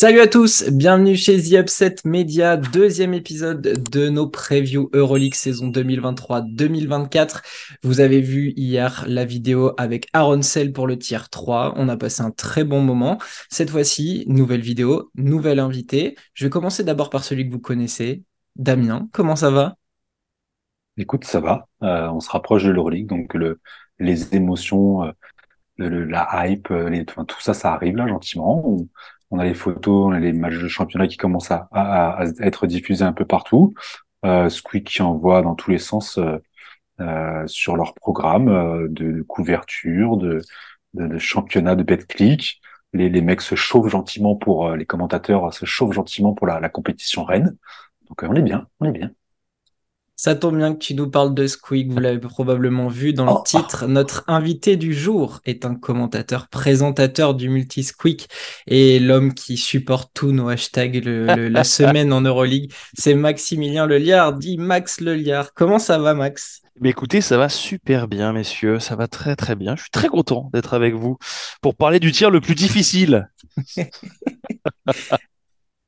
Salut à tous, bienvenue chez The Upset Media, deuxième épisode de nos previews Euroleague saison 2023-2024. Vous avez vu hier la vidéo avec Aaron Sell pour le tier 3. On a passé un très bon moment. Cette fois-ci, nouvelle vidéo, nouvel invité. Je vais commencer d'abord par celui que vous connaissez, Damien. Comment ça va? Écoute, ça va. Euh, on se rapproche de l'Euroleague, donc le, les émotions, euh, la hype, euh, tout ça, ça arrive là gentiment. On a les photos, on a les matchs de championnat qui commencent à, être diffusés un peu partout. Euh, Squeak qui envoie dans tous les sens euh, euh, sur leur programme euh, de, couverture, de, championnat, de BetClick. Les, les mecs se chauffent gentiment pour les commentateurs se chauffent gentiment pour la, la compétition reine. Donc on est bien, on est bien. Ça tombe bien que tu nous parles de Squeak, vous l'avez probablement vu dans le oh. titre. Notre invité du jour est un commentateur, présentateur du multi-Squeak et l'homme qui supporte tous nos hashtags la semaine en Euroleague. C'est Maximilien Leliard, dit Max Leliard. Comment ça va, Max? Mais écoutez, ça va super bien, messieurs. Ça va très très bien. Je suis très content d'être avec vous pour parler du tir le plus difficile.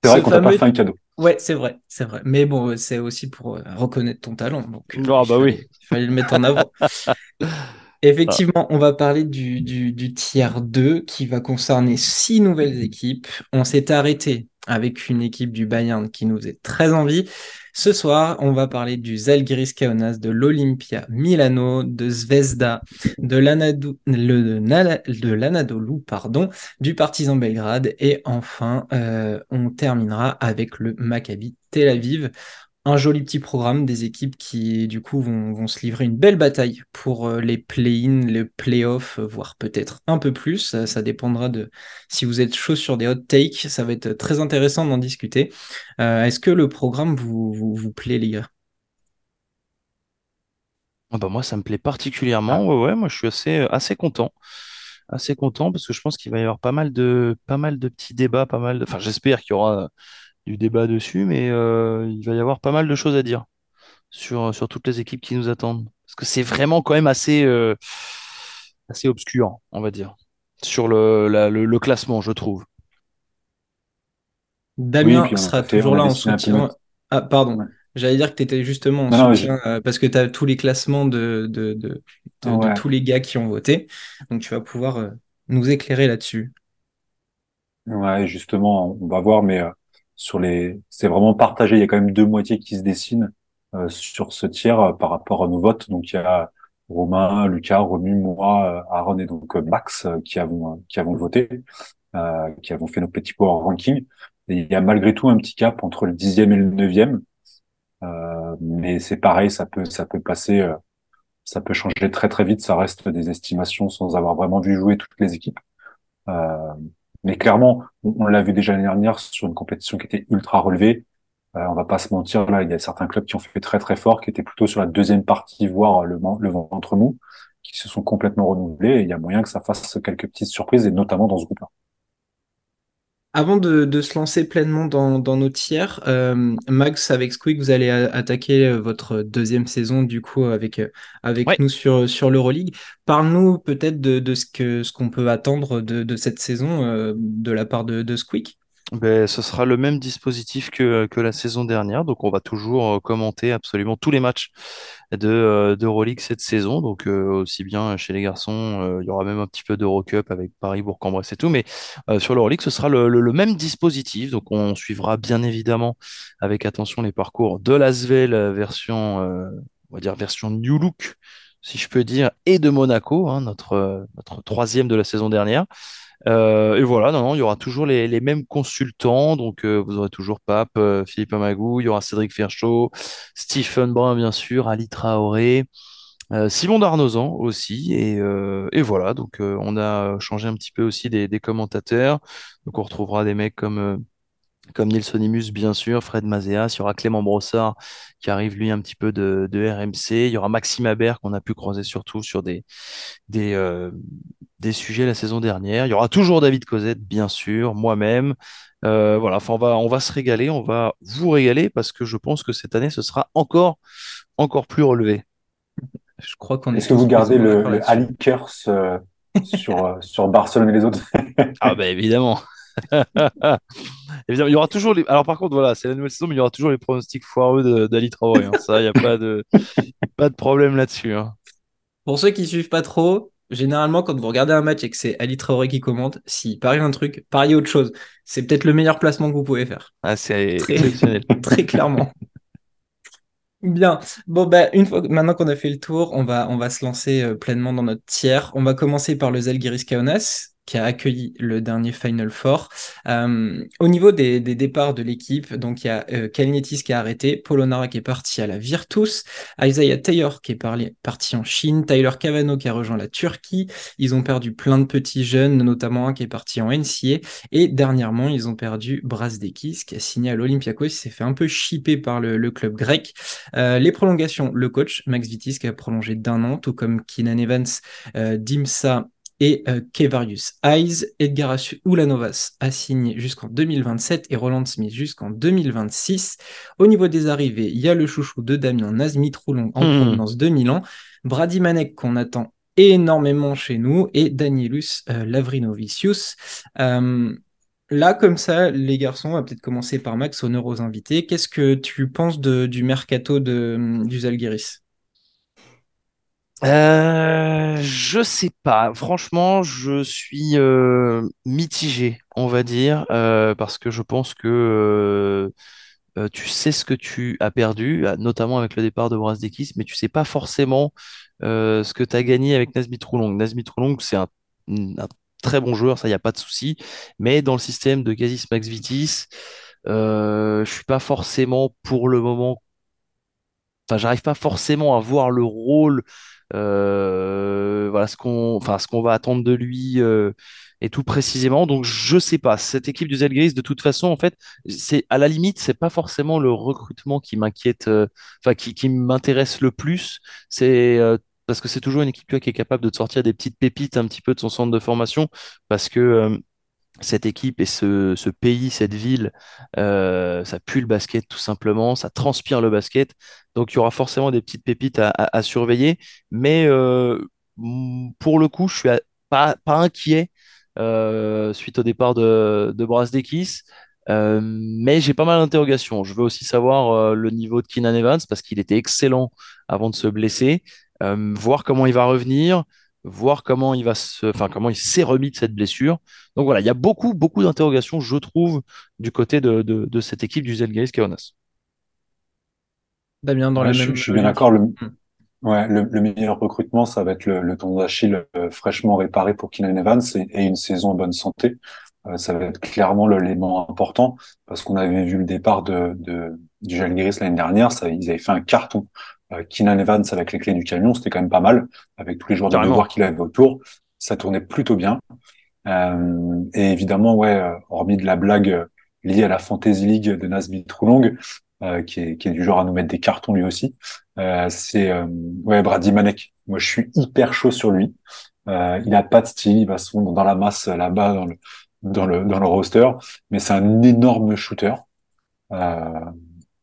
c'est vrai qu'on n'a pas fait un cadeau. Ouais, c'est vrai, c'est vrai. Mais bon, c'est aussi pour euh, reconnaître ton talent. Donc, euh, ah, bah oui. Il fallait le mettre en avant. Effectivement, on va parler du, du, du tiers 2 qui va concerner six nouvelles équipes. On s'est arrêté avec une équipe du Bayern qui nous est très envie. Ce soir, on va parler du Zalgiris Kaunas, de l'Olympia Milano, de Zvezda, de l'Anadolu, pardon, du Partizan Belgrade et enfin, euh, on terminera avec le Maccabi Tel Aviv un joli petit programme des équipes qui, du coup, vont, se livrer une belle bataille pour euh, les play-in, les play-off, euh, voire peut-être un peu plus. Ça, dépendra de si vous êtes chaud sur des hot takes. Ça va être très intéressant d'en discuter. Euh, est-ce que le programme vous, vous, plaît, les gars? Ah bah moi, ça me plaît particulièrement. Ouais, ouais, moi, je suis assez, assez content. Assez content parce que je pense qu'il va y avoir pas mal de, pas mal de petits débats, pas mal de... Enfin, j'espère qu'il y aura du débat dessus, mais euh, il va y avoir pas mal de choses à dire sur, sur toutes les équipes qui nous attendent. Parce que c'est vraiment quand même assez, euh, assez obscur, on va dire, sur le, le, classement, je trouve. Damien sera toujours là en soutien. Ah, pardon. J'allais dire que tu étais justement en soutien euh, parce que tu as tous les classements de, de, de, tous les gars qui ont voté. Donc tu vas pouvoir nous éclairer là-dessus. Ouais, justement, on va voir, mais sur les, c'est vraiment partagé. Il y a quand même deux moitiés qui se dessinent euh, sur ce tiers euh, par rapport à nos votes. Donc il y a Romain, Lucas, Romu, moi, euh, Aaron et donc Max qui avons voté, qui avons fait nos petits power ranking. Et il y a malgré tout un petit cap entre le dixième et le neuvième. mais c'est pareil, ça peut passer, ça peut changer très très vite. Ça reste des estimations sans avoir vraiment vu jouer toutes les équipes. Mais clairement, on, l'a vu déjà l'année dernière sur une compétition qui était ultra relevée. Euh, on va pas se mentir, là, il y a certains clubs qui ont fait très très fort, qui étaient plutôt sur la deuxième partie, voire le, le ventre mou, qui se sont complètement renouvelés. Et il y a moyen que ça fasse quelques petites surprises, et notamment dans ce groupe-là. Avant de, se lancer pleinement dans, nos tiers, euh, Max, avec Squeak, vous allez attaquer euh, votre deuxième saison du coup avec, euh, avec nous sur, sur l'Euroleague. Parle-nous peut-être de, ce que ce qu'on peut attendre de, cette saison de la part de, de Squeak. Ben, ce sera le même dispositif que, que la saison dernière. Donc, on va toujours euh, commenter absolument tous les matchs de, euh, d'Euroleague cette saison. Donc, euh, aussi bien chez les garçons, il y aura même un petit peu d'Eurocup avec Paris, Bourg-en-Bresse et tout. Mais sur l'Euroleague, ce sera le, le, même dispositif. Donc, on suivra bien évidemment avec attention les parcours de l'Asvel version, on va dire version New Look, si je peux dire, et de Monaco, hein, notre, notre troisième de la saison dernière. Euh, et voilà, non, non, il y aura toujours les, les mêmes consultants. Donc, euh, vous aurez toujours Pape, euh, Philippe Amagou, il y aura Cédric Ferchaud, Stephen Brun, bien sûr, Ali Traoré, Simon Darnozan aussi. Et, et voilà, donc on a changé un petit peu aussi des, des commentateurs. Donc, on retrouvera des mecs comme comme Nilson Imus, bien sûr, Fred Mazéas, il y aura Clément Brossard qui arrive lui un petit peu de, de RMC, il y aura Maxime Aber qu'on a pu croiser surtout sur des, des, euh, des sujets la saison dernière, il y aura toujours David Cosette, bien sûr, moi-même. Euh, voilà, enfin on va, on va se régaler, on va vous régaler parce que je pense que cette année ce sera encore, encore plus relevé. Je crois qu'on est. Est-ce que vous gardez le, le Ali Curse euh, sur, sur Barcelone et les autres? Ah bah évidemment. Évidemment, il y aura toujours les. Alors par contre, voilà, c'est la nouvelle saison, mais il y aura toujours les pronostics foireux d'Ali Traoré. hein. Ça, il n'y a pas de, pas de problème là-dessus. hein. Pour ceux qui suivent pas trop, généralement, quand vous regardez un match et que c'est Ali Traoré qui commente, s'il parie un truc, pariez autre chose. C'est peut-être le meilleur placement que vous pouvez faire. Ah, c'est Très- exceptionnel. Très clairement. Bien. Bon, bah, une fois, maintenant qu'on a fait le tour, on va, on va se lancer euh, pleinement dans notre tiers. On va commencer par le Zalgiris Kaunas, qui a accueilli le dernier Final Four. Euh, au niveau des, départs de l'équipe, donc il y a euh, qui a arrêté, Polonara qui est parti à la Virtus, Isaiah Taylor qui est parti en Chine, Tyler Cavano qui a rejoint la Turquie. Ils ont perdu plein de petits jeunes, notamment un qui est parti en NCA. Et dernièrement, ils ont perdu Brasdekis qui a signé à l'Olympiakos. Il s'est fait un peu chipper par le, le club grec. Euh, les prolongations, le coach Max Vitis qui a prolongé d'un an, tout comme Keenan Evans, euh, Dimsa et euh, Kevarius Hayes. Edgar Ulanovas a signé jusqu'en 2027 et Roland Smith jusqu'en 2026. Au niveau des arrivées, il y a le chouchou de Damien Nazmi Troulon en Hmm. provenance de Milan, Brady Manek qu'on attend énormément chez nous et Danielus euh, Lavrinovicius. Euh, Là, comme ça, les garçons, on va peut-être commencer par Max, honneur aux invités. Qu'est-ce que tu penses de- du mercato de, du Zalgiris? Euh, je sais pas. Franchement, je suis euh, mitigé, on va dire, euh, parce que je pense que euh, euh, tu sais ce que tu as perdu, notamment avec le départ de Brasdeikis, mais tu sais pas forcément ce que tu as gagné avec Nazmi Troulong. Nazmi Troulong, c'est un, très bon joueur, ça, il n'y a pas de souci, mais dans le système de Gazis Max Vitis, euh, je suis pas forcément pour le moment enfin, j'arrive pas forcément à voir le rôle, voilà ce qu'on, enfin ce qu'on va attendre de lui euh, et tout précisément. Donc je sais pas. Cette équipe du Zalgiris, de toute façon, en fait, c'est à la limite, c'est pas forcément le recrutement qui m'inquiète, euh, enfin qui, qui m'intéresse le plus. C'est euh, parce que c'est toujours une équipe qui est capable de sortir des petites pépites un petit peu de son centre de formation, parce que euh, cette équipe et ce, pays, cette ville, euh, ça pue le basket tout simplement, ça transpire le basket. Donc il y aura forcément des petites pépites à, surveiller. Mais euh, pour le coup, je suis pas, inquiet euh, suite au départ de, de Brasdeikis. Euh, mais j'ai pas mal d'interrogations. Je veux aussi savoir le niveau de Keenan Evans parce qu'il était excellent avant de se blesser. Voir comment il va revenir, voir comment il va se, enfin comment il s'est remis de cette blessure. Donc voilà, il y a beaucoup, beaucoup d'interrogations, je trouve, du côté de, de, de cette équipe du Zalgiris Kaunas. Damien, dans Ouais, la je, même je suis bien d'accord. Le, Hmm. ouais, le, le meilleur recrutement, ça va être le, le tendon d'Achille euh, fraîchement réparé pour Keenan Evans et, et une saison en bonne santé. Euh, ça va être clairement l'élément important parce qu'on avait vu le départ de, de du Žalgiris l'année dernière. Ça, ils avaient fait un carton. Euh, Keenan Evans avec les clés du camion, c'était quand même pas mal avec tous les joueurs de devoir qu'il avait autour. Ça tournait plutôt bien. Euh, et évidemment, ouais, euh, hormis de la blague euh, liée à la Fantasy League de Nasby Troulong, euh, qui, est, qui est du genre à nous mettre des cartons lui aussi, euh, c'est euh, ouais, Brady Manek. Moi, je suis hyper chaud sur lui. Euh, il a pas de style, il va se fondre dans la masse là-bas dans le dans le dans le roster, mais c'est un énorme shooter. Euh,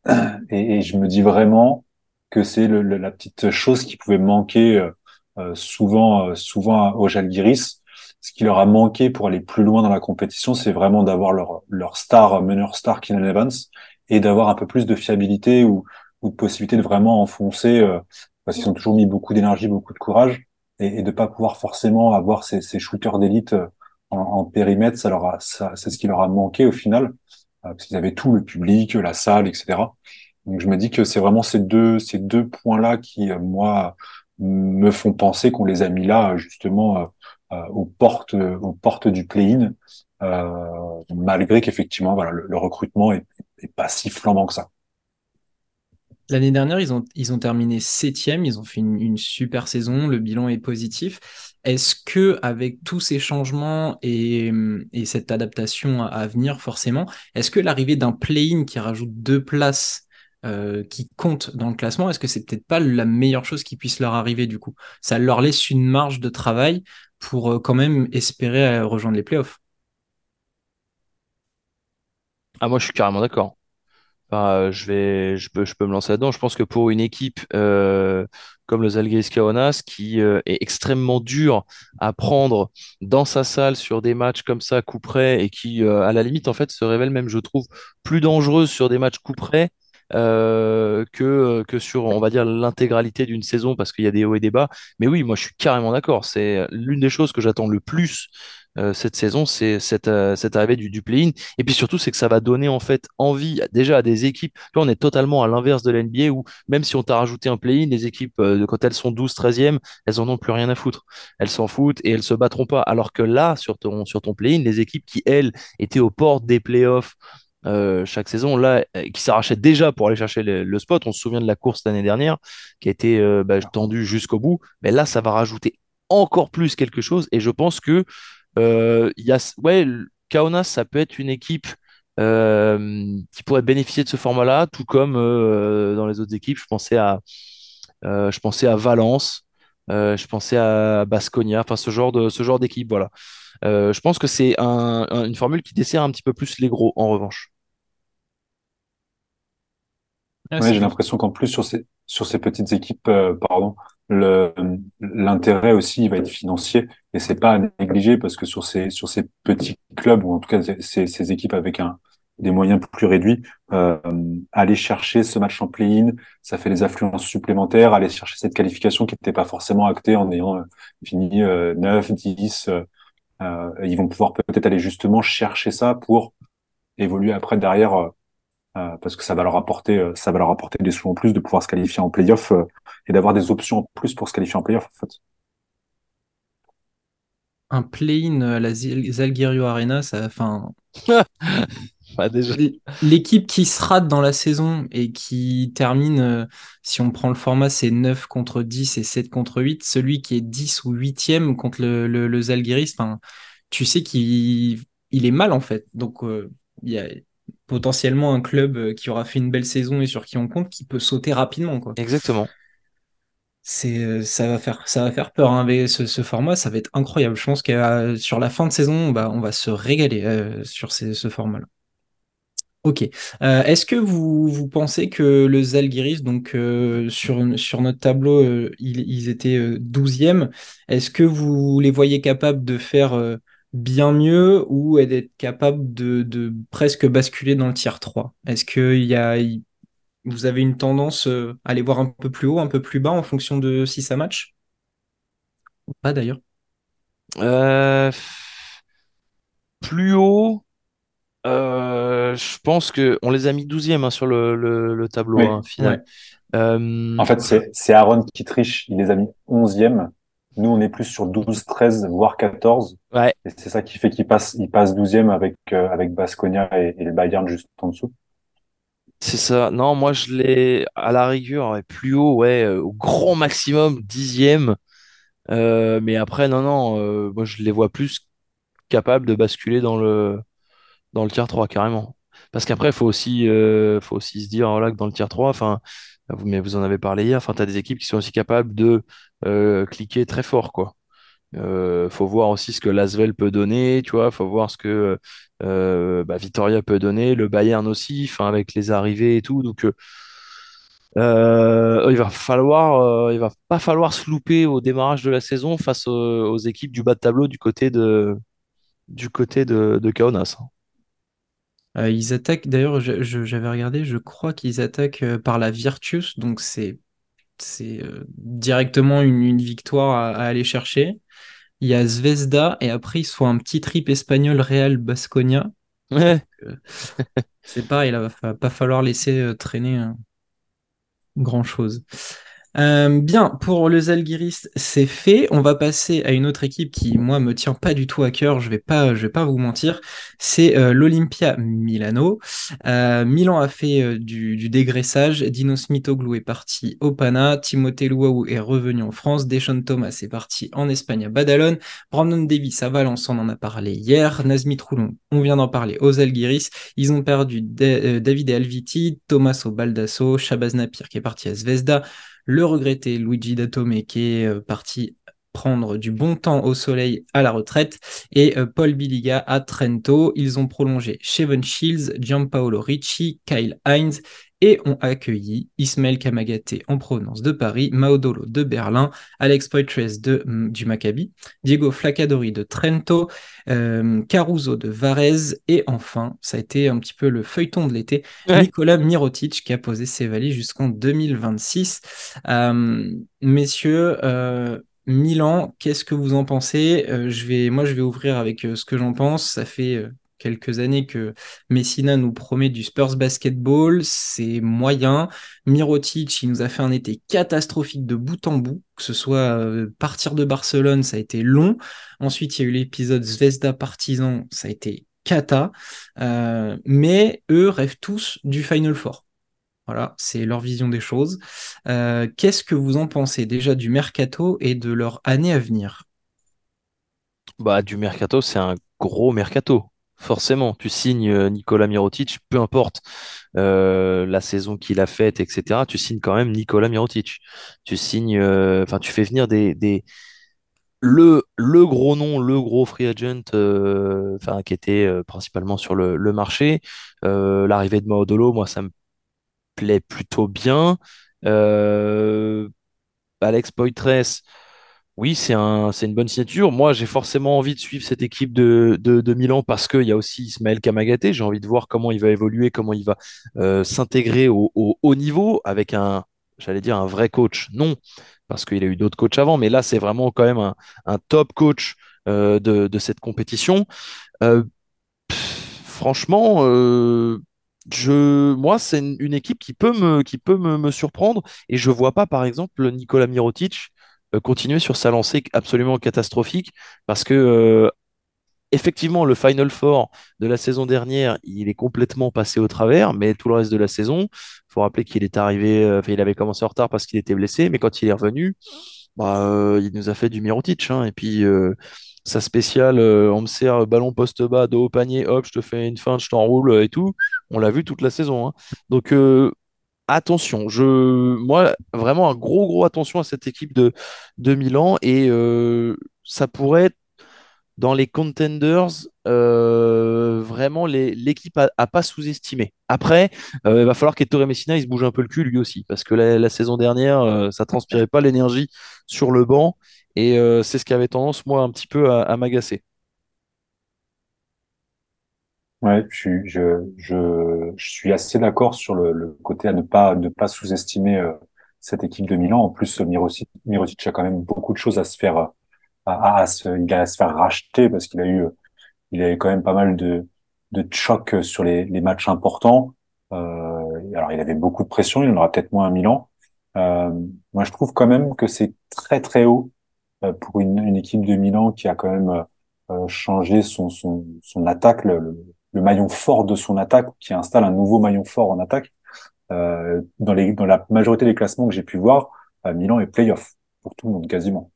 et, et je me dis vraiment que c'est le, le- la petite chose qui pouvait manquer euh, euh, souvent, euh, souvent au Žalgiris. Ce qui leur a manqué pour aller plus loin dans la compétition, c'est vraiment d'avoir leur, leur star, meneur star Keenan Evans, et d'avoir un peu plus de fiabilité ou, ou de possibilité de vraiment enfoncer, euh, parce qu'ils ont toujours mis beaucoup d'énergie, beaucoup de courage, et, et de pas pouvoir forcément avoir ces, ces shooters d'élite euh, en, en périmètre, ça leur a, ça, c'est ce qui leur a manqué au final, euh, parce qu'ils avaient tout, le public, la salle, etc. Donc je me dis que c'est vraiment ces deux ces deux points-là qui euh, moi me font penser qu'on les a mis là euh, justement euh, aux portes aux portes du play-in malgré qu'effectivement voilà le, recrutement est, pas si flambant que ça. L'année dernière, ils ont, ils ont terminé septième, ils ont fait une, super saison, le bilan est positif. Est-ce que avec tous ces changements et, et cette adaptation à venir forcément, est-ce que l'arrivée d'un play-in qui rajoute deux places euh, qui comptent dans le classement, est-ce que c'est peut-être pas la meilleure chose qui puisse leur arriver du coup? Ça leur laisse une marge de travail pour euh, quand même espérer euh, rejoindre les playoffs. Ah, moi, je suis carrément d'accord. Je vais, je peux, je peux me lancer là-dedans. Je pense que pour une équipe comme le Zalgiris Kaunas, qui est extrêmement dur à prendre dans sa salle sur des matchs comme ça, coup près, et qui, à la limite, en fait, se révèle même, je trouve, plus dangereuse sur des matchs coup près euh, que, que sur, on va dire, l'intégralité d'une saison, parce qu'il y a des hauts et des bas. Mais oui, moi, je suis carrément d'accord. C'est l'une des choses que j'attends le plus euh, cette saison, c'est cette, euh, arrivée du, play-in. Et puis surtout, c'est que ça va donner en fait envie déjà à des équipes. Là, on est totalement à l'inverse de l'NBA où même si on t'a rajouté un play-in, les équipes, euh, quand elles sont 12, 13e, elles en ont plus rien à foutre. Elles s'en foutent et elles se battront pas. Alors que là, sur ton, sur ton play-in, les équipes qui, elles, étaient aux portes des playoffs, euh, chaque saison, là, euh, qui s'arrachaient déjà pour aller chercher le, le spot. On se souvient de la course l'année dernière, qui a été euh, bah, tendue jusqu'au bout. Mais là, ça va rajouter encore plus quelque chose. Et je pense que euh, il y a, ouais, Kaunas, ça peut être une équipe qui pourrait bénéficier de ce format-là, tout comme dans les autres équipes. Je pensais à, je pensais à Valence, je pensais à Baskonia, enfin ce genre de, ce genre d'équipe, voilà. Euh, je pense que c'est un- un- une formule qui dessert un petit peu plus les gros, en revanche. Ah, Ouais, j'ai l'impression qu'en plus sur ces sur ces petites équipes, euh, pardon, l'intérêt aussi il va être financier et c'est pas à négliger parce que sur ces sur ces petits clubs ou en tout cas ces ces équipes avec un des moyens plus réduits, euh, aller chercher ce match en play-in, ça fait des affluences supplémentaires, aller chercher cette qualification qui n'était pas forcément actée en ayant euh, fini euh, 9, 10, euh, euh, ils vont pouvoir peut-être aller justement chercher ça pour évoluer après derrière euh, euh, parce que ça va leur apporter, euh, ça va leur apporter des sous en plus de pouvoir se qualifier en playoff euh, et d'avoir des options en plus pour se qualifier en playoff en fait. Un play-in à la Zalgirio Arena, ça, enfin, Bah, déjà. l'équipe qui se rate dans la saison et qui termine, euh, si on prend le format, c'est 9 contre 10 et 7 contre 8, celui qui est 10 ou 8e contre le, le, le Zalgiris, enfin, tu sais qu'il il est mal en fait. Donc, euh, il y a potentiellement un club euh, qui aura fait une belle saison et sur qui on compte qui peut sauter rapidement, quoi. Exactement. C'est, ça va faire, ça va faire peur hein, avec ce, ce format, ça va être incroyable. Je pense que euh, sur la fin de saison, bah, on va se régaler euh, sur ces- ce format-là. Ok. Euh, est-ce que vous, vous pensez que le Zalgiris, donc euh, sur, sur notre tableau, euh, ils, ils étaient euh, 12e, est-ce que vous les voyez capables de faire euh, bien mieux ou d'être capables de, de presque basculer dans le tiers 3? Est-ce que il y a, il- vous avez une tendance à les voir un peu plus haut, un peu plus bas en fonction de si ça match? Ou Pas d'ailleurs. Euh, plus haut, euh, je pense que on les a mis douzième hein, sur le, le, le tableau Oui, hein, Ouais. final. Euh, en fait c'est Aaron qui triche, il les a mis 11e. Nous on est plus sur 12, 13 voire 14 ouais, et c'est ça qui fait qu'il passe il passe 12e avec euh, avec Baskonia et, et le Bayern juste en dessous. c'est ça. Non, moi je l'ai à la rigueur ouais, plus haut, ouais, euh, au grand maximum dixième. Euh, mais après, non, non, moi je les vois plus capables de basculer dans le dans le tier 3 carrément. Parce qu'après, il faut aussi, euh, faut aussi se dire que dans le tier 3, enfin, vous, mais vous en avez parlé hier, tu as des équipes qui sont aussi capables de euh, cliquer très fort, quoi. Euh, faut voir aussi ce que l'Asvel peut donner, tu vois, faut voir ce que euh, bah, Vitoria peut donner, le Bayern aussi, enfin, avec les arrivées et tout. Donc, il va falloir, il va pas falloir se louper au démarrage de la saison face aux, équipes du bas de tableau du côté de, du côté de, de Kaunas. Euh, ils attaquent, d'ailleurs, j'avais regardé, je crois qu'ils attaquent euh, par la Virtus, donc c'est c'est euh, directement une, une victoire à, à aller chercher. Il y a Zvezda et après ils se font un petit trip espagnol Real Basconia. Ouais. Euh, c'est pareil, là, va pas falloir laisser traîner euh, grand-chose. Euh, bien, pour le Zalgiris, c'est fait. On va passer à une autre équipe qui, moi, me tient pas du tout à cœur. Je vais pas, je vais pas vous mentir. C'est euh, l'Olympia Milano. Euh, Milan a fait euh, du, du dégraissage. Dino Smitoglou est parti au Pana. Timothée Luau est revenu en France. Deschon Thomas est parti en Espagne à Badalone. Brandon Davis à Valence, on en a parlé hier. Nazmi Troulon, on vient d'en parler aux Zalgiris. Ils ont perdu Da- David Alviti, Tommaso Baldasso, Shabazz Napier qui est parti à Zvezda le regretté Luigi Datome qui est euh, parti prendre du bon temps au soleil à la retraite et Paul Biliga à Trento. Ils ont prolongé Shevon Shields, Gianpaolo Ricci, Kyle Hines et ont accueilli Ismaël Kamagaté en provenance de Paris, Maudolo de Berlin, Alex Poitres de, mm, du Maccabi, Diego Flacadori de Trento, euh, Caruso de Varese et enfin, ça a été un petit peu le feuilleton de l'été, Nicolas Mirotic qui a posé ses valises jusqu'en 2026. Euh, messieurs, euh, Milan, qu'est-ce que vous en pensez? Je vais, Moi, je vais ouvrir avec ce que j'en pense. Ça fait quelques années que Messina nous promet du Spurs basketball, c'est moyen. Mirotic, il nous a fait un été catastrophique de bout en bout, que ce soit euh, partir de Barcelone, ça a été long. Ensuite, il y a eu l'épisode Zvezda Partizan, ça a été cata. Euh, mais eux rêvent tous du Final Four. Voilà, c'est leur vision des choses. Euh, qu'est-ce que vous en pensez déjà du mercato et de leur année à venir? Bah, du mercato, c'est un gros mercato forcément, tu signes euh, Nicolas Mirotic, peu importe euh, la saison qu'il a faite, etc. Tu signes quand même Nicolas Mirotic. Tu signes, euh, enfin, tu fais venir des, le, gros nom, le gros free agent, qui était principalement sur le, le marché. L'arrivée de Maodolo, moi, ça me plaît plutôt bien. Alex Poitres oui, c'est un, c'est une bonne signature. Moi, j'ai forcément envie de suivre cette équipe de, de, Milan parce qu'il y a aussi Ismaël Kamagaté. J'ai envie de voir comment il va évoluer, comment il va euh, s'intégrer au, haut niveau avec un, j'allais dire, un vrai coach. Non, parce qu'il a eu d'autres coachs avant, mais là, c'est vraiment quand même un, top coach euh, de, cette compétition. Euh, franchement, moi, c'est une, équipe qui peut me, surprendre et je vois pas, par exemple, Nicolas Mirotic continuer sur sa lancée absolument catastrophique parce que euh, effectivement le Final Four de la saison dernière il est complètement passé au travers mais tout le reste de la saison faut rappeler qu'il est arrivé euh, il avait commencé en retard parce qu'il était blessé mais quand il est revenu bah, il nous a fait du Mirotic hein, et puis sa spéciale on me sert ballon poste bas dos au panier hop je te fais une feinte je t'enroule et tout on l'a vu toute la saison hein. donc attention, je, moi, vraiment un gros, gros attention à cette équipe de, de Milan et euh, ça pourrait être dans les contenders, euh, vraiment l'équipe à, pas sous-estimer. Après, euh, il va falloir qu'Ettore Messina il se bouge un peu le cul lui aussi, parce que la, saison dernière, ça transpirait pas l'énergie sur le banc et c'est ce qui avait tendance, moi, un petit peu à m'agacer. Ouais, je, je, je, je suis assez d'accord sur le, le, côté à ne pas ne pas sous-estimer euh, cette équipe de Milan. En plus, Mirotic, Mirotic a quand même beaucoup de choses à se faire à, à, se, il a à se faire racheter parce qu'il a eu il a eu quand même pas mal de de chocs sur les, les matchs importants. Euh, alors il avait beaucoup de pression, il en aura peut-être moins à Milan. Euh, moi, je trouve quand même que c'est très très haut euh, pour une, une, équipe de Milan qui a quand même euh, changé son son, son attaque. le le maillon fort de son attaque, qui installe un nouveau maillon fort en attaque. Euh, dans, les, dans la majorité des classements que j'ai pu voir, euh, Milan est playoff pour tout le monde quasiment.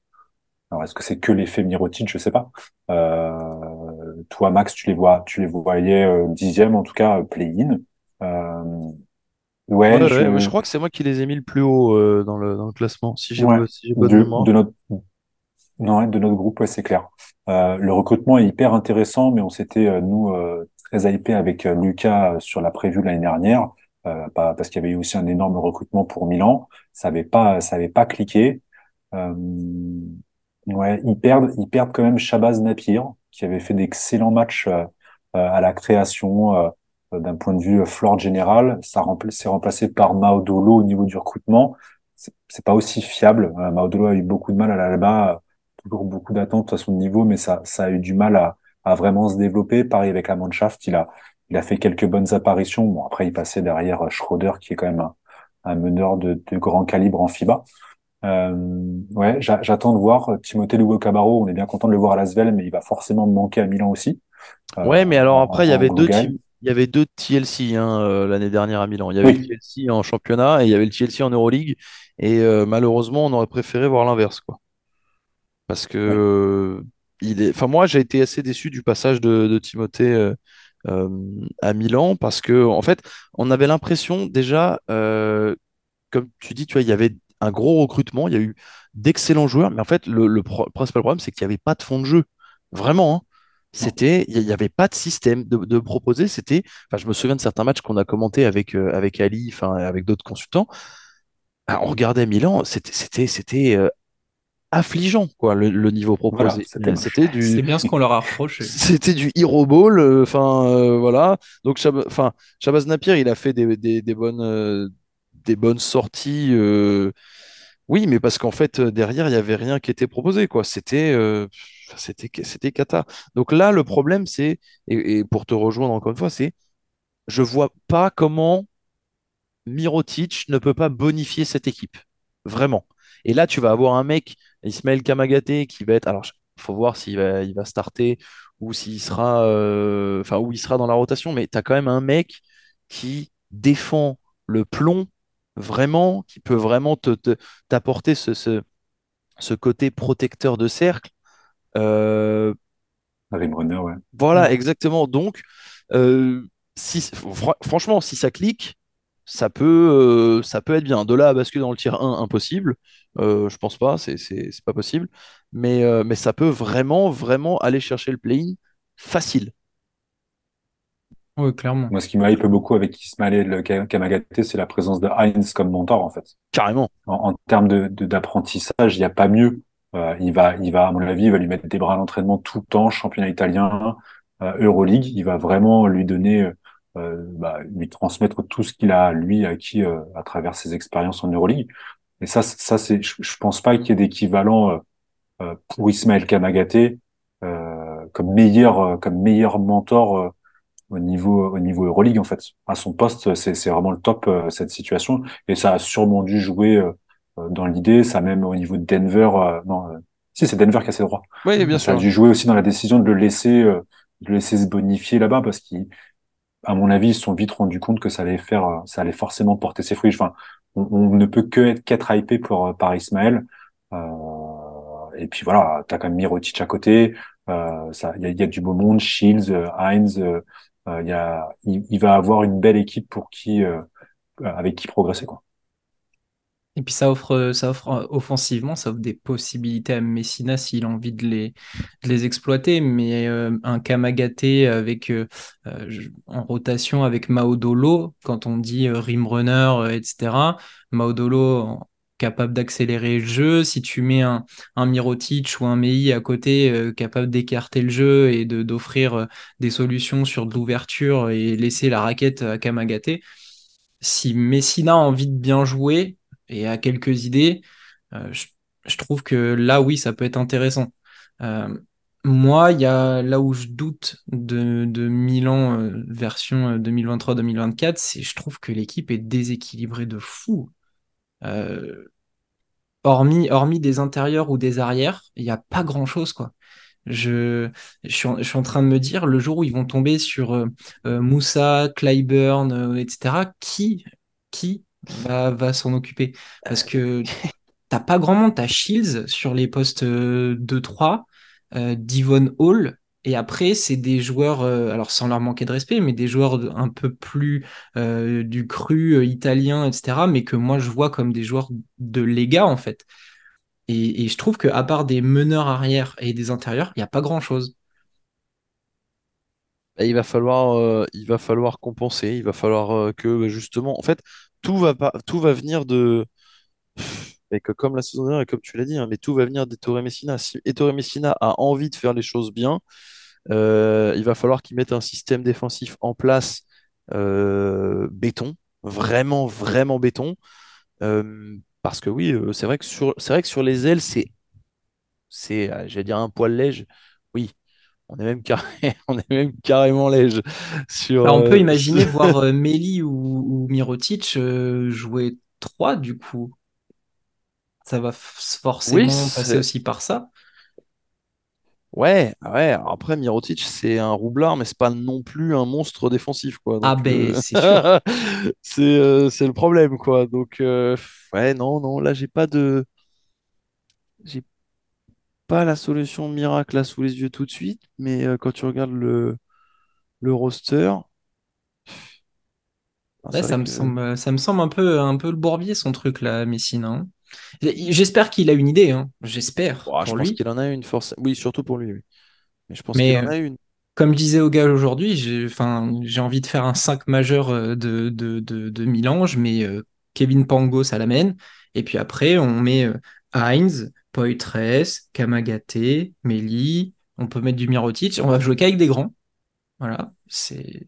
Alors est-ce que c'est que l'effet Mirotic, je sais pas. Euh, toi Max, tu les vois, tu les voyais euh, dixième en tout cas euh, play-in. Euh, ouais, je... crois que c'est moi qui les ai mis le plus haut dans le, dans, le, classement, si j'ai ouais, si de, de, notre non, de notre groupe, c'est clair. le recrutement est hyper intéressant, mais on s'était nous très hypé avec euh, Lucas euh, sur la prévue l'année dernière, euh, parce qu'il y avait eu aussi un énorme recrutement pour Milan. Ça avait pas, ça avait pas cliqué. Euh, ouais, ils perdent, ils perdent quand même Shabazz Napier, qui avait fait d'excellents matchs à la création d'un point de vue floor général. Ça s'est remplacé par Maudolo au niveau du recrutement. C'est pas aussi fiable. Maudolo a eu beaucoup de mal à l'Alba, toujours beaucoup d'attentes à son niveau, mais ça, ça a eu du mal à, à vraiment se développer. Pareil avec la Mannschaft, il a, il a fait quelques bonnes apparitions. Bon, après, il passait derrière Schroeder, qui est quand même un, meneur de, de, grand calibre en FIBA. Euh, ouais, j'attends de voir Timothée Lugo Cabarro. On est bien content de le voir à Lasvel, mais il va forcément me manquer à Milan aussi. Euh, ouais, mais alors après, il y avait deux il y avait deux TLC hein, euh, l'année dernière à Milan. Il y avait le TLC en championnat et il y avait le TLC en Euroleague. Et malheureusement, on aurait préféré voir l'inverse, quoi. Parce que il est, enfin moi j'ai été assez déçu du passage de, Timothée euh, euh, à Milan parce que en fait on avait l'impression déjà, euh, comme tu dis, tu vois, il y avait un gros recrutement, il y a eu d'excellents joueurs, mais en fait, le, le pro- principal problème, c'est qu'il n'y avait pas de fond de jeu. Vraiment, hein. C'était, il n'y avait pas de système de, de proposer. C'était, enfin, je me souviens de certains matchs qu'on a commentés avec, euh, avec Ali, enfin, avec d'autres consultants. Ah, on regardait Milan, c'était, c'était, c'était euh, affligeant, quoi, le, le niveau proposé. c'était du, C'est bien ce qu'on leur a reproché. c'était du hero ball, euh, enfin euh, voilà. Donc enfin Shabazz Napier, il a fait des, des, des bonnes euh, des bonnes sorties. euh, oui, mais parce qu'en fait derrière il y avait rien qui était proposé quoi. C'était euh, c'était c'était cata. Donc là le problème c'est et, et pour te rejoindre encore une fois c'est je vois pas comment Mirotic ne peut pas bonifier cette équipe. Vraiment. Et là, tu vas avoir un mec, Ismaël Kamagaté, qui va être. Alors, il faut voir s'il va, il va starter ou s'il sera, euh, enfin, où il sera dans la rotation. Mais tu as quand même un mec qui défend le plomb, vraiment, qui peut vraiment te, te- t'apporter ce, ce, ce côté protecteur de cercle. Euh, Rim Runner, ouais. voilà, exactement. Donc, euh, si, fr- franchement, si ça clique, ça peut, euh, ça peut être bien. De là à basculer dans le tir 1, impossible. Euh, je pense pas, c'est pas possible. Mais, euh, mais ça peut vraiment, vraiment aller chercher le play-in facile, Oui, clairement. Moi, ce qui me hype beaucoup avec Ismaël Ka- Kamagaté, c'est la présence de Heinz comme mentor, en fait. carrément. En, en termes de, de- d'apprentissage, il n'y a pas mieux. Euh, il va, il va, à mon avis, il va lui mettre des bras à l'entraînement tout le temps, championnat italien, euh, Euroleague. Il va vraiment lui donner, euh, bah, lui transmettre tout ce qu'il a, lui, acquis euh, à travers ses expériences en Euroleague. Et ça, ça, c'est, je, je pense pas qu'il y ait d'équivalent euh, euh, pour Ismaël Kamagaté euh, comme meilleur, euh, comme meilleur mentor. euh, au niveau au niveau Euroleague en fait. À son poste, c'est c'est vraiment le top euh, cette situation et ça a sûrement dû jouer euh, euh, dans l'idée, ça même au niveau de Denver euh, non euh, si c'est Denver qui a ses droits. Oui, bien Ça a sûr. dû jouer aussi dans la décision de le laisser euh, de laisser se bonifier là-bas parce qu'à mon avis, ils se sont vite rendus compte que ça allait faire euh, ça allait forcément porter ses fruits. Enfin, on, on ne peut que être qu'être hypé pour euh, par Ismaël. Euh, et puis voilà, t'as quand même Mirotic à côté. Euh, ça, il y a, y a du beau monde, Shields, euh, Heinz. il y a, il, va avoir une belle équipe pour qui, avec qui progresser quoi. Et puis ça offre, ça offre euh, offensivement, ça offre des possibilités à Messina s'il a envie de les, de les exploiter. Mais euh, un Kamagaté avec, euh, euh, en rotation avec Maodolo, quand on dit euh, runner, euh, etc., Maodolo capable d'accélérer le jeu. Si tu mets un, un Mirotic ou un Mei à côté, euh, capable d'écarter le jeu et de d'offrir euh, des solutions sur de l'ouverture et laisser la raquette à Kamagaté si Messina a envie de bien jouer et a quelques idées, euh, je, trouve que là, oui, ça peut être intéressant. Euh, moi, il y a là où je doute de, Milan euh, version euh, 2023-2024, c'est je trouve que l'équipe est déséquilibrée de fou. Hormis, hormis des intérieurs ou des arrières, il n'y a pas grand-chose, quoi. Je, suis en, train de me dire, le jour où ils vont tomber sur Moussa, Clyburn, etc., qui, qui va, va s'en occuper? Parce que t'as pas grand monde, t'as Shields sur les postes euh, 2-3, euh, Devon Hall, et après, c'est des joueurs, euh, alors sans leur manquer de respect, mais des joueurs un peu plus euh, du cru euh, italien, etc., mais que moi je vois comme des joueurs de Lega, en fait. Et, et je trouve qu'à part des meneurs arrière et des intérieurs, il n'y a pas grand-chose. Et il va falloir, euh, il va falloir compenser. Il va falloir euh, que justement, en fait, tout va pas, tout va venir de et que comme la saison dernière, et comme tu l'as dit, hein, mais tout va venir d'Ettore Messina. Si Ettore Messina a envie de faire les choses bien, euh, il va falloir qu'il mette un système défensif en place euh, béton, vraiment, vraiment béton. Euh, parce que oui, c'est vrai que sur, c'est vrai que sur les ailes, c'est, c'est, j'allais dire un poil léger. On est même carré, on est même carrément léger sur. Bah, on peut euh, imaginer voir euh, Meli ou, ou Mirotic euh, jouer 3 du coup. Ça va Oui, forcément passer aussi par ça. ouais, ouais. alors Après, Mirotic, c'est un roublard, mais c'est pas non plus un monstre défensif, quoi. Ah ben euh, c'est sûr. c'est c'est le problème, quoi. Donc, ouais, non, non, là, j'ai pas de, j'ai pas la solution miracle là sous les yeux tout de suite, mais euh, quand tu regardes le, le roster, ben, Ouais, ça me que semble, ça me semble un peu, un peu le bourbier son truc là, Messina. hein. J'espère qu'il a une idée, hein. j'espère je pense qu'il en a une force. Oui, surtout pour lui. oui. Mais je pense qu'il Mais en euh, a une. comme je disais au gars aujourd'hui, j'ai enfin, envie de faire un 5 majeur euh, de, de, de, de Milan. Je mets euh, Kevin Pangos à la main. Et puis après, on met euh, Heinz, Poitres, Kamagate, Meli. On peut mettre du Mirotic. On va jouer qu'avec des grands. Voilà. C'est.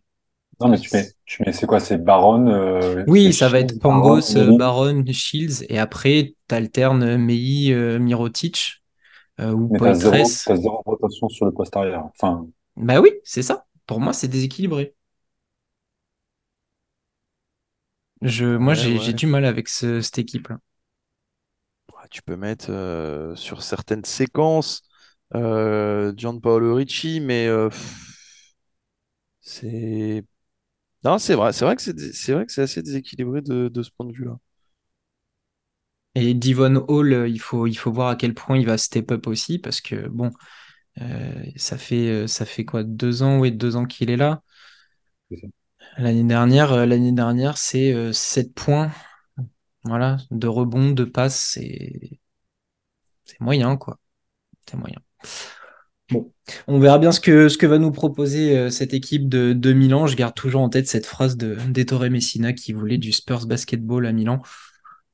Non, mais tu mets, tu mets, c'est quoi? C'est Baron, euh, Oui, ça va être Baron, Pangos, euh. Baron, Shields. Et après, t'alternes Mei, euh, Mirotic euh, ou Poitres. zéro, rotation sur le poste arrière. Enfin, Bah oui, c'est ça. Pour moi, c'est déséquilibré. Je, moi, Ouais, j'ai j'ai ouais. du mal avec ce- cette équipe-là. Tu peux mettre euh, sur certaines séquences euh, Gianpaolo Ricci, mais euh, c'est. Non, c'est vrai, c'est vrai que c'est c'est vrai que c'est assez déséquilibré de, de ce point de vue-là. Et Devon Hall, il faut, il faut voir à quel point il va step up aussi, parce que bon, euh, ça fait, ça fait quoi, deux ans, oui, deux ans qu'il est là. c'est ça. L'année dernière, l'année dernière, c'est euh, 7 points, voilà, de rebond, de passe, c'est, c'est moyen, quoi. C'est moyen. Bon, on verra bien ce que, ce que va nous proposer euh, cette équipe de, de Milan. Je garde toujours en tête cette phrase de d'Ettore Messina qui voulait du Spurs basketball à Milan.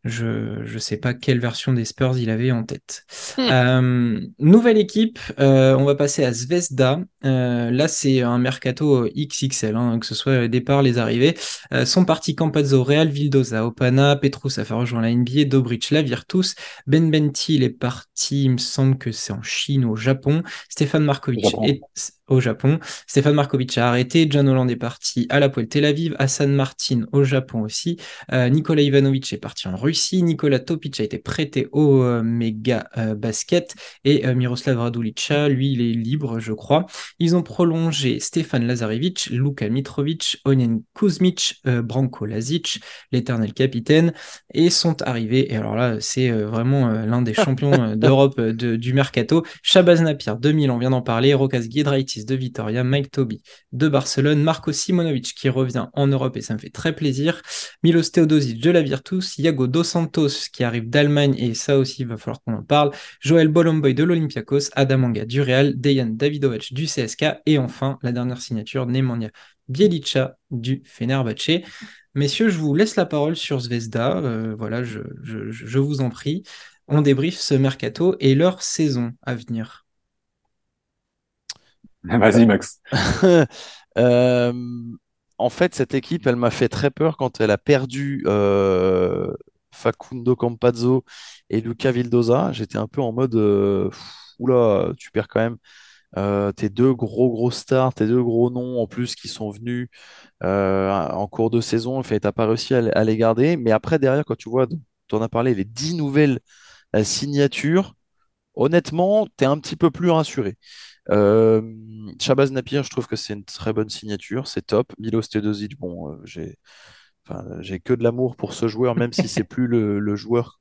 Je ne sais pas quelle version des Spurs il avait en tête. Hmm. Euh, nouvelle équipe, euh, on va passer à Zvezda. Euh, là, c'est un mercato XXL, hein, que ce soit les départs, les arrivées. Euh, sont partis Campazzo, Real, Vildoza, Opana, Petrus a fait rejoindre la NBA, Dobric, la Virtus, Ben Benti, il est parti, il me semble que c'est en Chine ou au Japon. Stéphane Markovic Japon. est au Japon. Stéphane Markovic a arrêté. John Holland est parti à la poêle Tel Aviv. Hassan Martin au Japon aussi. Euh, Nikola Ivanovic est parti en Russie. Nicolas Topic a été prêté au euh, Mega euh, Basket. Et euh, Miroslav Radulica, lui, il est libre, je crois. Ils ont prolongé Stefan Lazarevic, Luka Mitrovic, Onen Kuzmic, Branko Lazic, l'éternel capitaine, et sont arrivés, et alors là, c'est vraiment l'un des champions d'Europe de- du Mercato, Shabazz Napier de Milan, on vient d'en parler, Rokas Giedraitis de Vitoria, Mike Toby de Barcelone, Marco Simonovic qui revient en Europe, et ça me fait très plaisir, Milos Teodosic de la Virtus, Iago Dos Santos qui arrive d'Allemagne, et ça aussi, il va falloir qu'on en parle, Joël Bolomboy de l'Olympiakos, Adam Anga du Real, Dejan Davidovic du CSK et enfin la dernière signature, Nemanja Bjelica du Fenerbahçe. Messieurs, je vous laisse la parole sur Zvezda. Euh, voilà, je vous en prie. On débriefe ce mercato et leur saison à venir. Vas-y, Max. Euh, en fait, cette équipe, elle m'a fait très peur quand elle a perdu euh, Facundo Campazzo et Luca Vildoza. J'étais un peu en mode, euh, oula, tu perds quand même tes deux gros gros stars, tes deux gros noms en plus qui sont venus en cours de saison. En fait, t'as pas réussi à, à les garder. Mais après, derrière, quand tu vois, tu en as parlé, les dix nouvelles signatures, honnêtement, tu es un petit peu plus rassuré. Euh, Shabazz Napier, je trouve que c'est une très bonne signature, c'est top. Milos Teodosic, bon, euh, j'ai enfin, que de l'amour pour ce joueur, même si c'est plus le, le joueur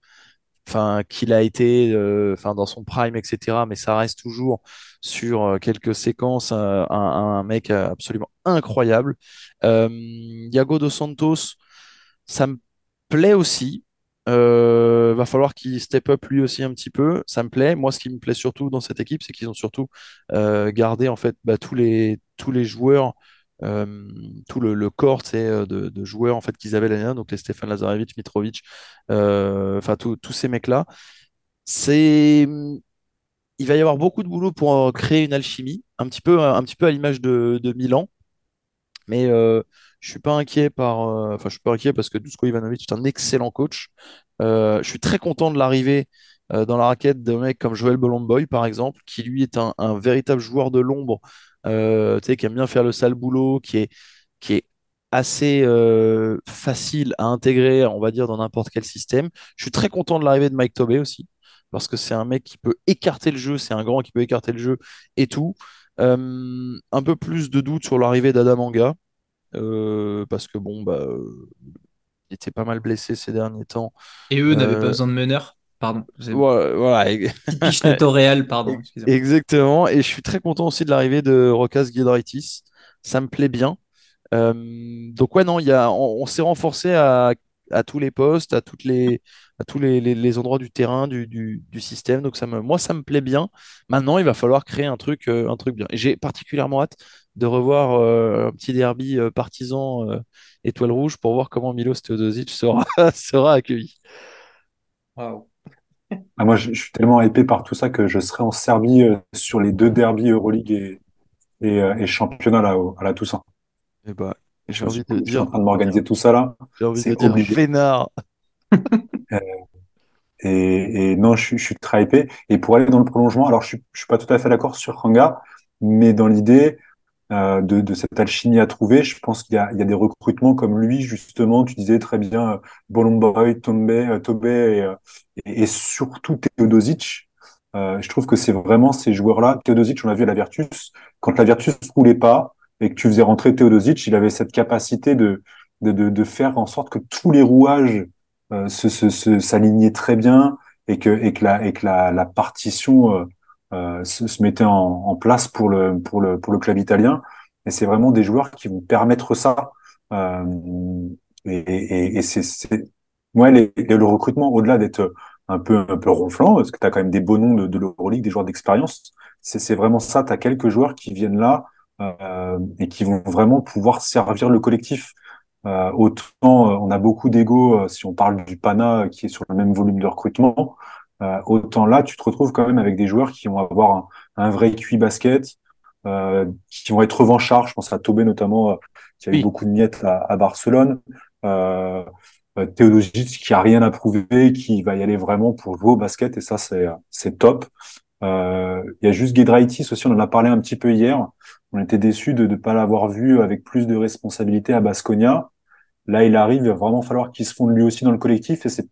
enfin, qu'il a été euh, enfin, dans son prime, etc. Mais ça reste toujours sur euh, quelques séquences euh, un, un mec absolument incroyable. Iago Dos Santos, ça me plaît aussi. Euh, va falloir qu'il step up lui aussi un petit peu. Ça me plaît. Moi, ce qui me plaît surtout dans cette équipe, c'est qu'ils ont surtout euh, gardé en fait bah, tous les tous les joueurs, euh, tout le, corps de, joueurs en fait qu'ils avaient l'année dernière. Donc les Stéphane Lazarevic, Mitrovic, enfin tous ces mecs-là. C'est il va y avoir beaucoup de boulot pour créer une alchimie, un petit peu un petit peu à l'image de, de Milan. Mais je suis pas inquiet par. euh, Enfin, je suis pas inquiet parce que Dusko Ivanovic est un excellent coach. Euh, je suis très content de l'arrivée euh, dans la raquette de mecs comme Joël Bolomboy, par exemple, qui lui est un, véritable joueur de l'ombre, qui aime bien faire le sale boulot, qui est, assez facile à intégrer, on va dire, dans n'importe quel système. Je suis très content de l'arrivée de Mike Tobey aussi, parce que c'est un mec qui peut écarter le jeu, c'est un grand qui peut écarter le jeu et tout. Un peu plus de doute sur l'arrivée d'Adam Anga, euh, parce que bon, bah, euh, il était pas mal blessé ces derniers temps. Et eux n'avaient pas Euh, besoin de meneur. Pardon. Voilà, voilà, pichenette au Real, pardon. Exactement. Et je suis très content aussi de l'arrivée de Rokas Giedraitis. Ça me plaît bien. Euh, donc ouais, non, il y a, on, on s'est renforcé à, à tous les postes, à, toutes les, à tous les, les- les endroits du terrain, du, du- du système. Donc ça me, moi, ça me plaît bien. Maintenant, il va falloir créer un truc, euh, un truc bien. J'ai particulièrement hâte de revoir euh, un petit derby euh, partisan euh, étoile rouge pour voir comment Milos Teodosic sera, sera accueilli. Ah, moi, je, je suis tellement hypé par tout ça que je serai en Serbie euh, sur les deux derbies Euroleague et, et, euh, et championnat là, à la Toussaint. Et bah, j'ai Je me envie suis, de je suis en dire, train de m'organiser tout ça là. j'ai envie de C'est dire, obligé. Fénard. Euh, Et, et non, je, suis- je suis très hypé. Et pour aller dans le prolongement, alors je suis, je suis pas tout à fait d'accord sur Hanga, mais dans l'idée euh, de, de cette alchimie à trouver, je pense qu'il y y a des recrutements comme lui, justement, tu disais très bien, euh, Bolomboy, Tombe, euh, Tobe et, euh, et, et surtout Teodosic. Euh, je trouve que c'est vraiment ces joueurs-là. Teodosic, on l'a vu à la Virtus, quand la Virtus roulait pas et que tu faisais rentrer Teodosic, il avait cette capacité de, de, de, de faire en sorte que tous les rouages euh, se, se, se- s'alignaient très bien et que, et que, la, et que la, la partition se, se mettait en, en place pour le, pour, le, pour le club italien. Et c'est vraiment des joueurs qui vont permettre ça. Euh, et et, et c'est. Ouais, les, le recrutement, au-delà d'être un peu, un peu ronflant, parce que tu as quand même des beaux noms de, de l'Euroleague, des joueurs d'expérience, c'est, vraiment ça. Tu as quelques joueurs qui viennent là euh, et qui vont vraiment pouvoir servir le collectif. Euh, autant euh, on a beaucoup d'ego euh, si on parle du Pana euh, qui est sur le même volume de recrutement, euh, autant là tu te retrouves quand même avec des joueurs qui vont avoir un, un vrai QI basket, euh, qui vont être revanchards. Je pense à Tobé notamment, euh, qui a eu beaucoup de miettes à, à Barcelone. Euh, euh, Teodosic qui a rien à prouver, qui va y aller vraiment pour jouer au basket et ça c'est c'est top. Euh, Il y a juste Giedraitis aussi, on en a parlé un petit peu hier. On était déçus de ne pas l'avoir vu avec plus de responsabilités à Basconia. Là, il arrive, il va vraiment falloir qu'il se fonde lui aussi dans le collectif et c'est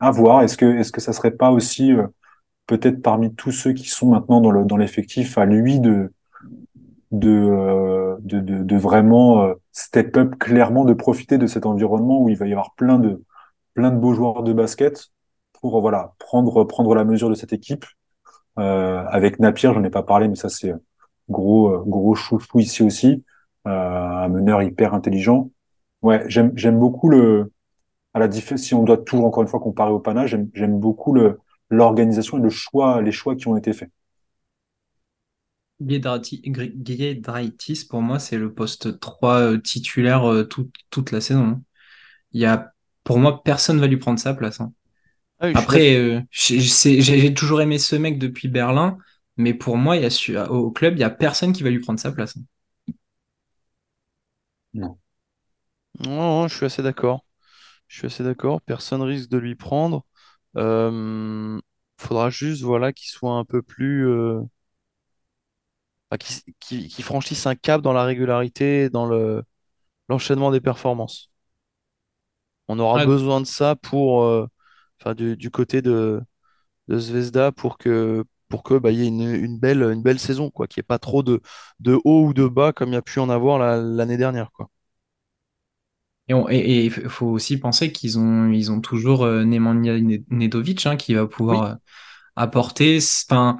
à voir. Est-ce que, est-ce que ça serait pas aussi, euh, peut-être parmi tous ceux qui sont maintenant dans le, dans l'effectif, à lui de, de, euh, de, de, de vraiment euh, step up clairement, de profiter de cet environnement où il va y avoir plein de, plein de beaux joueurs de basket pour, voilà, prendre, prendre la mesure de cette équipe. Euh, avec Napier, j'en ai pas parlé, mais ça c'est gros, euh, gros chouchou ici aussi, euh, un meneur hyper intelligent. Ouais, j'aime, j'aime beaucoup le, à la diff- si on doit toujours encore une fois comparer au Pana, j'aime, beaucoup l'organisation et le choix, les choix qui ont été faits. Giedraitis, pour moi, c'est le poste 3 euh, titulaire euh, tout- toute la saison. hein. Il y a, pour moi, personne va lui prendre sa place. hein. Ah oui. Après, euh, j'ai toujours aimé ce mec depuis Berlin, mais pour moi, il y a su- au club, il y a personne qui va lui prendre sa place. hein. Non. Non, non, je suis assez d'accord. Je suis assez d'accord. Personne risque de lui prendre. Euh, faudra juste voilà, qu'il soit un peu plus. euh, enfin, qu'il qu'il- qu'il franchisse un cap dans la régularité, et dans le, l'enchaînement des performances. On aura Ouais, besoin de ça pour, euh, enfin, du, du côté de, de Zvezda pour que, pour que, bah, il y ait une, une belle, une belle saison, quoi, qu'il n'y ait pas trop de, de haut ou de bas comme il y a pu en avoir la- l'année dernière, quoi. Et il faut aussi penser qu'ils ont, ils ont toujours euh, Nemanja Ne- Nedovic hein, qui va pouvoir Oui, euh, apporter. Enfin,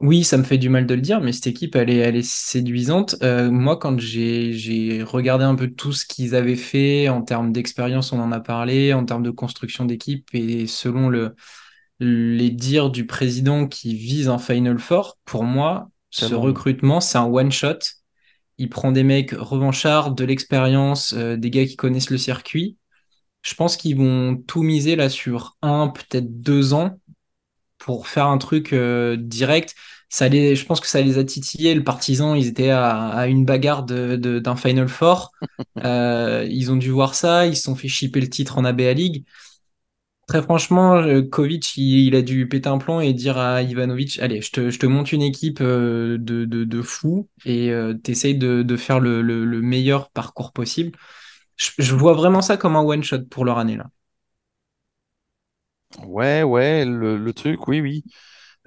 oui, ça me fait du mal de le dire, mais cette équipe, elle est, elle est séduisante. Euh, moi, quand j'ai, regardé un peu tout ce qu'ils avaient fait en termes d'expérience, on en a parlé, en termes de construction d'équipe, et selon le, les dires du président qui vise un Final Four, pour moi, ce recrutement, c'est un one-shot. Il prend des mecs revanchards, de l'expérience, euh, des gars qui connaissent le circuit. Je pense qu'ils vont tout miser là sur un, peut-être deux ans pour faire un truc euh, direct. Ça les, je pense que ça les a titillés. Le partisan, ils étaient à, à une bagarre de, de- d'un Final Four. Euh, ils ont dû voir ça. Ils se sont fait shipper le titre en ABA League. Très franchement, euh, Kovic, il, a dû péter un plomb et dire à Ivanovic, allez, je te, monte une équipe euh, de, de, de fous et euh, t'essayes de, de faire le, le, le meilleur parcours possible. Je, vois vraiment ça comme un one-shot pour leur année là. Ouais, ouais, le, le truc, oui, oui.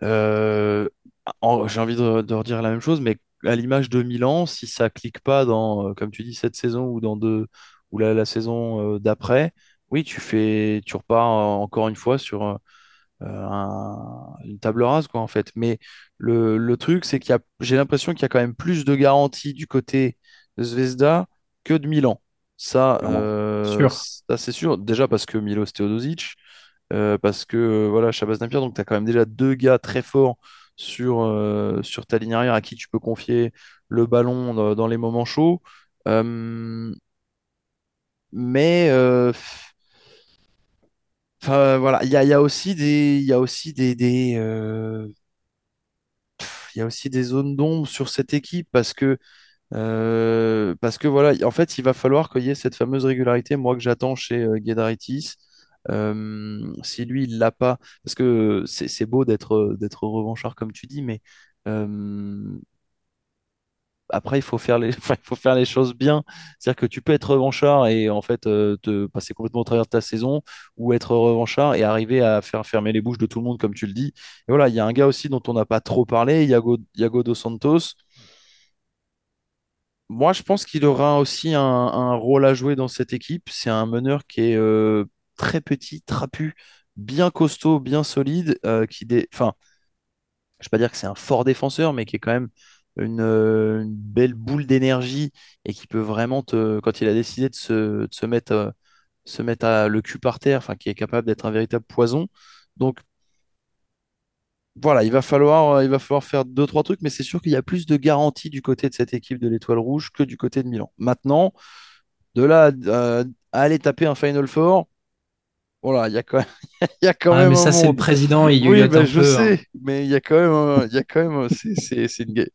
J'ai envie de, redire la même chose, mais à l'image de Milan, si ça clique pas dans, comme tu dis, cette saison ou dans deux, ou la, saison d'après, oui, tu fais, tu repars euh, encore une fois sur euh, un- une table rase, quoi, en fait. Mais le, le truc, c'est qu'il y a, j'ai l'impression qu'il y a quand même plus de garanties du côté de Zvezda que de Milan. Ça, Clairement. Euh, Sûr. ça, c'est sûr. Déjà parce que Milos Teodosic, euh, parce que euh, voilà, Shabazz Napier, donc tu as quand même déjà deux gars très forts sur, euh, sur ta ligne arrière à qui tu peux confier le ballon dans, dans les moments chauds. Euh, mais euh, il y a, aussi des, zones d'ombre sur cette équipe parce que Euh, parce que voilà, en fait, il va falloir qu'il y ait cette fameuse régularité, moi, que j'attends chez euh. Euh, si lui, il l'a pas, parce que c'est c'est beau d'être d'être revanchard comme tu dis, mais euh, après, il faut faire les, il faut faire les choses bien. C'est-à-dire que tu peux être revanchard et en fait euh, te passer complètement au travers de ta saison, ou être revanchard et arriver à faire fermer les bouches de tout le monde, comme tu le dis. Et voilà, il y a un gars aussi dont on n'a pas trop parlé, Iago, dos Santos. Moi, je pense qu'il aura aussi un, rôle à jouer dans cette équipe. C'est un meneur qui est euh, très petit, trapu, bien costaud, bien solide, euh, qui enfin, je ne vais pas dire que c'est un fort défenseur, mais qui est quand même une, euh, une belle boule d'énergie et qui peut vraiment te, quand il a décidé de se, de se mettre, euh, se mettre à, le cul par terre, enfin, qui est capable d'être un véritable poison. Donc voilà, il va falloir, euh, il va falloir faire deux, trois trucs, mais c'est sûr qu'il y a plus de garanties du côté de cette équipe de l'Étoile Rouge que du côté de Milan. Maintenant, de là à, à aller taper un Final Four, voilà, il y a quand même, il y a quand Ah, même mais un ça, c'est le président, il Oui, ben, un je peu. hein. sais, mais il y a quand même, il y a quand même, c'est c'est- c'est une,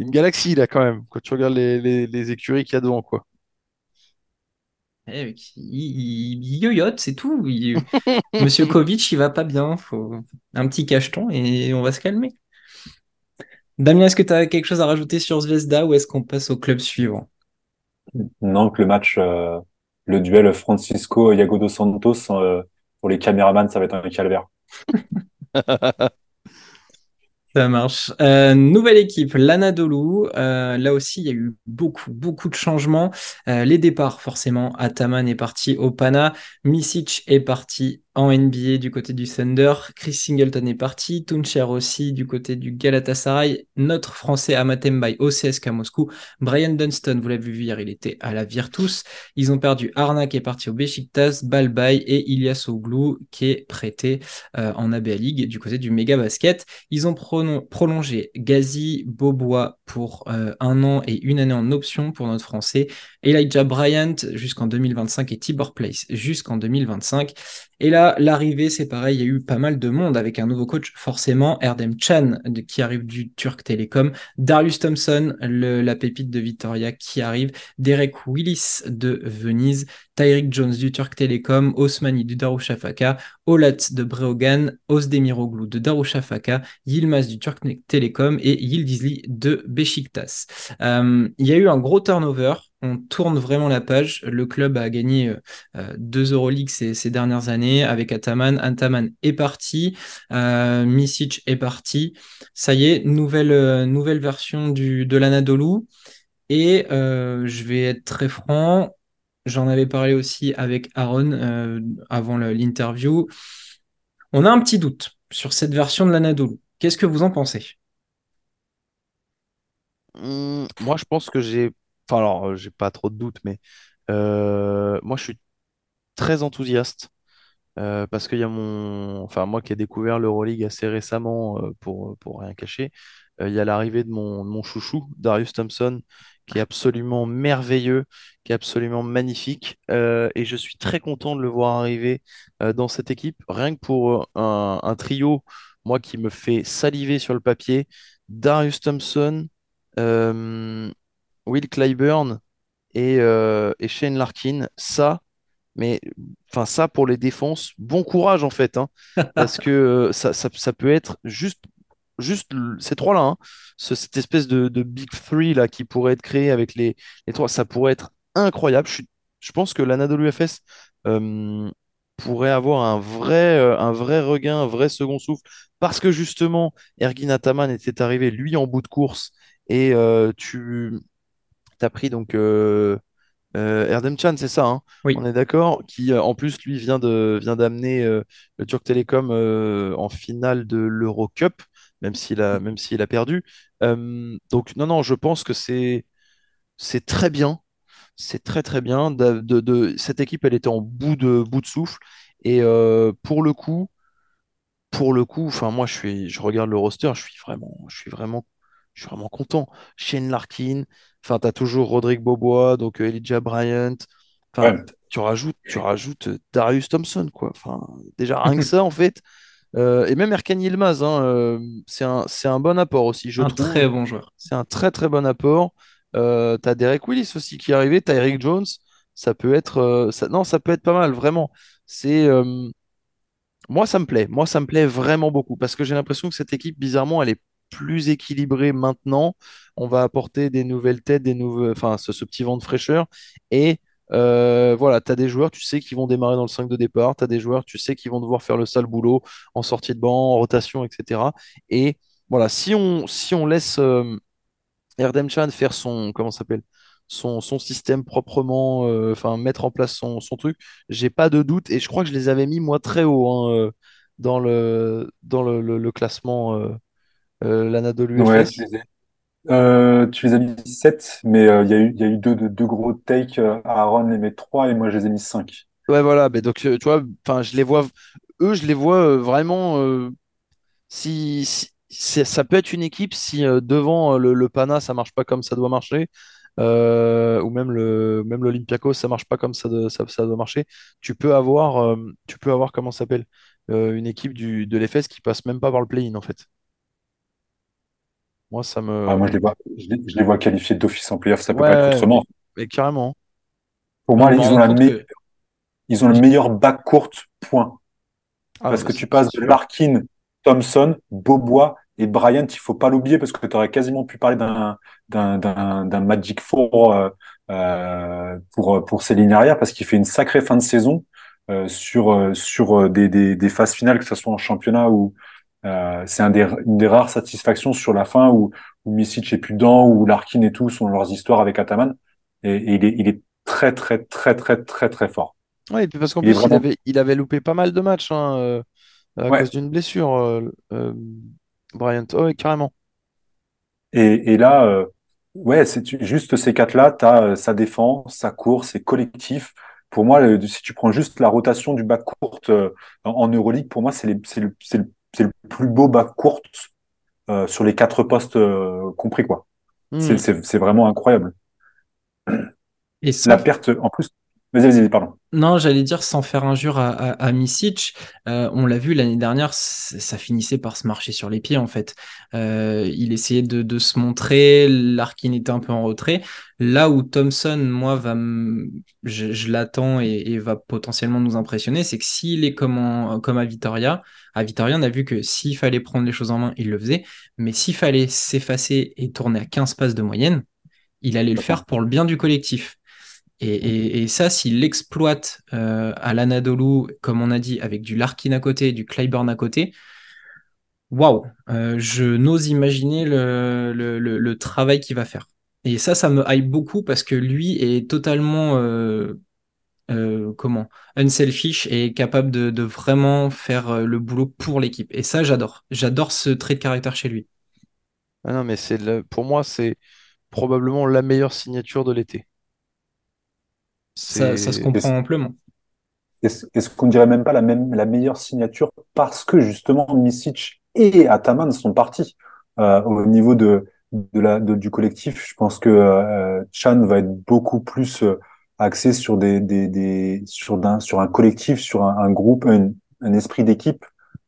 une galaxie là quand même, quand tu regardes les, les, les écuries qu'il y a devant, quoi. Eh, il, il- il yoyote, c'est tout. Il- Monsieur Kovic, il va pas bien. Faut un petit cacheton et on va se calmer. Damien, est-ce que tu as quelque chose à rajouter sur Zvezda ou est-ce qu'on passe au club suivant? Non, que le match, euh, le duel Francisco-Iago dos Santos, euh, pour les caméramans, ça va être un calvaire. Ça marche. Euh, nouvelle équipe, l'Anadolu. Euh, là aussi, il y a eu beaucoup, beaucoup de changements. Les départs, forcément. Ataman est parti au Pana. Misic est parti en NBA du côté du Thunder. Chris Singleton est parti. Tuncher aussi du côté du Galatasaray. Notre Français Amatembai au CSKA Moscou. Brian Dunston, vous l'avez vu hier, il était à la Virtus. Ils ont perdu Arna qui est parti au Besiktas, Balbay et Ilyas Oglou qui est prêté euh, en ABA League du côté du Mega Basket. Ils ont prolongé Gazi Bobois pour euh, un an et une année en option pour notre Français. Elijah Bryant jusqu'en 2025 et Tibor Place jusqu'en 2025. Et là, l'arrivée, c'est pareil, il y a eu pas mal de monde avec un nouveau coach, forcément, Erdem Chan qui arrive du Turk Telecom, Darius Thompson, la pépite de Victoria qui arrive, Derek Willis de Venise, Tyrick Jones du Turk Telecom, Osmani du Darusshafaka, Olat de Breogan, Osdemiroglu de Darusshafaka, Yilmaz du Turk Telecom et Yildizli de Beşiktaş. Euh, il y a eu un gros turnover. On tourne vraiment la page. Le club a gagné euh, deux Euroleague ces, dernières années avec Ataman. Ataman est parti. Euh, Misic est parti. Ça y est, nouvelle, euh, nouvelle version de l'Anadolu. Et je vais être très franc. J'en avais parlé aussi avec Aaron euh, avant l'interview. On a un petit doute sur cette version de l'Anadolu. Qu'est-ce que vous en pensez? Hum, moi, je pense que j'ai, enfin alors, euh, j'ai pas trop de doutes, mais euh, moi, je suis très enthousiaste parce qu'il y a mon, enfin moi qui ai découvert l'Euroleague assez récemment pour pour rien cacher, il y a l'arrivée de mon de mon chouchou Darius Thompson qui est absolument merveilleux, qui est absolument magnifique euh, et je suis très content de le voir arriver euh, dans cette équipe. Rien que pour euh, un, un trio, moi qui me fait saliver sur le papier, Darius Thompson, euh, Will Clyburn et, et Shane Larkin, ça. Mais enfin, ça pour les défenses, bon courage en fait, hein, parce que ça, ça, ça peut être juste, juste ces trois-là, hein, ce- cette espèce de, de Big Three là qui pourrait être créé avec les, les trois, ça pourrait être incroyable. Je, suis- je pense que l'Anadolu FS euh, pourrait avoir un vrai, euh, un vrai regain, un vrai second souffle, parce que justement, Ergin Ataman était arrivé lui en bout de course et euh, tu as pris donc. Erdem Can, c'est ça, hein? On est d'accord, qui en plus lui vient de vient d'amener le Turc Télécom euh, en finale de l'Eurocup, même s'il a même s'il a perdu. Euh, donc non non, je pense que c'est c'est très bien. c'est très très bien. De, de- de- cette équipe, elle était en bout de, bout de souffle. Et euh, pour le coup, pour le coup, enfin moi je suis, je regarde le roster, je suis vraiment, je suis vraiment, je suis vraiment content. Shane Larkin, enfin t'as toujours Rodrigue Bobois, donc euh, Elijah Bryant, enfin Ouais. tu rajoutes, tu rajoutes Darius Thompson quoi. Enfin déjà rien que ça en fait, Euh, et même Erkan Yilmaz, hein, euh, c'est un, un bon apport aussi, je Un trouve. très bon joueur. C'est un très très bon apport. Euh, t'as Derek Willis aussi qui est arrivé, t'as Eric Jones, ça peut être, euh, ça, non ça peut être pas mal vraiment. C'est euh, moi, ça me plaît. Moi, ça me plaît vraiment beaucoup parce que j'ai l'impression que cette équipe, bizarrement, elle est plus équilibrée maintenant. On va apporter des nouvelles têtes, des nouveaux, enfin, ce, ce petit vent de fraîcheur. Et euh, voilà, tu as des joueurs, tu sais, qui vont démarrer dans le 5 de départ. Tu as des joueurs, tu sais, qui vont devoir faire le sale boulot en sortie de banc, en rotation, etc. Et voilà, si on, si on laisse euh, Erdem Chan faire son, comment s'appelle, son, système proprement, euh, mettre en place son, son truc, j'ai pas de doute et je crois que je les avais mis moi très haut hein, euh, dans le, dans le, classement euh, l'Anadolu euh, tu les as mis 7, mais euh, il y a eu, deux, gros takes. euh, Aaron les met 3 et moi je les ai mis 5. Ouais voilà, mais donc tu vois, je les vois, eux je les vois vraiment si, si- ça peut être une équipe si devant le, Pana ça marche pas comme ça doit marcher, ou même le même l'Olympiakos ça marche pas comme ça, ça, doit marcher, tu peux avoir euh, tu peux avoir comment s'appelle une équipe du, de l'EFS qui passe même pas par le play-in en fait. Moi ça Ah, moi je me les vois, je les, je les vois qualifiés d'office en playoff, ça peut pas être autrement. mais carrément. Pour Moi, me ils ont la compte me- que ils ont le meilleur back court point. Ah Parce mais que tu passes de. Larkin, Thompson, Bobois et Bryant, il faut pas l'oublier parce que tu aurais quasiment pu parler d'un d'un d'un d'un Magic Four euh, euh, pour pour ces lignes arrière parce qu'il fait une sacrée fin de saison euh, sur sur des, des des phases finales que ce soit en championnat ou euh, c'est un des une des rares satisfactions sur la fin où où Misic est plus dedans où Larkin et tout sont leurs histoires avec Ataman et, et il est il est très très très très très très fort. Puis parce qu'en plus il avait il avait loupé pas mal de matchs hein, euh, à cause d'une blessure euh, euh, Bryant. Oh, carrément. Et, et là, ouais, c'est tu- juste ces quatre-là, t'as euh, sa défense, sa course, c'est collectif. Pour moi, si tu prends juste la rotation du bac court euh, en, Euroleague, pour moi, le, c'est le plus beau bac court euh, sur les quatre postes euh, compris, quoi. C'est Hmm. c'est- c'est vraiment incroyable. et La sans perte, en plus, vas-y, vas-y, pardon. Non, j'allais dire sans faire injure à, à, euh, on l'a vu l'année dernière, ça finissait par se marcher sur les pieds en fait. Euh, il essayait de, de se montrer, Larkin était un peu en retrait. Là où Thompson, moi, va je, je l'attends et, et va potentiellement nous impressionner, c'est que s'il est comme, en- comme à Vitoria, à Vitoria, on a vu que s'il fallait prendre les choses en main, il le faisait, mais s'il fallait s'effacer et tourner à 15 passes de moyenne, il allait le faire pour le bien du collectif. Et, ça, s'il l'exploite euh, à l'Anadolu, comme on a dit, avec du Larkin à côté, du Clyburn à côté, waouh, euh, je n'ose imaginer le, travail qu'il va faire. Et ça, ça me hype beaucoup parce que lui est totalement, euh, euh, unselfish et capable de, vraiment faire euh, le boulot pour l'équipe. Et ça, j'adore. J'adore ce trait de caractère chez lui. Ah non, mais c'est pour moi, c'est probablement la meilleure signature de l'été. Ça, ça se comprend amplement. Est-ce qu'on dirait même pas la même la meilleure signature parce que justement Misic et Ataman sont partis Euh, au niveau de, de la de- du collectif. Je pense que euh, Chan va être beaucoup plus euh, axé sur des des, des sur d'un sur un collectif, sur un, un groupe, un, un esprit d'équipe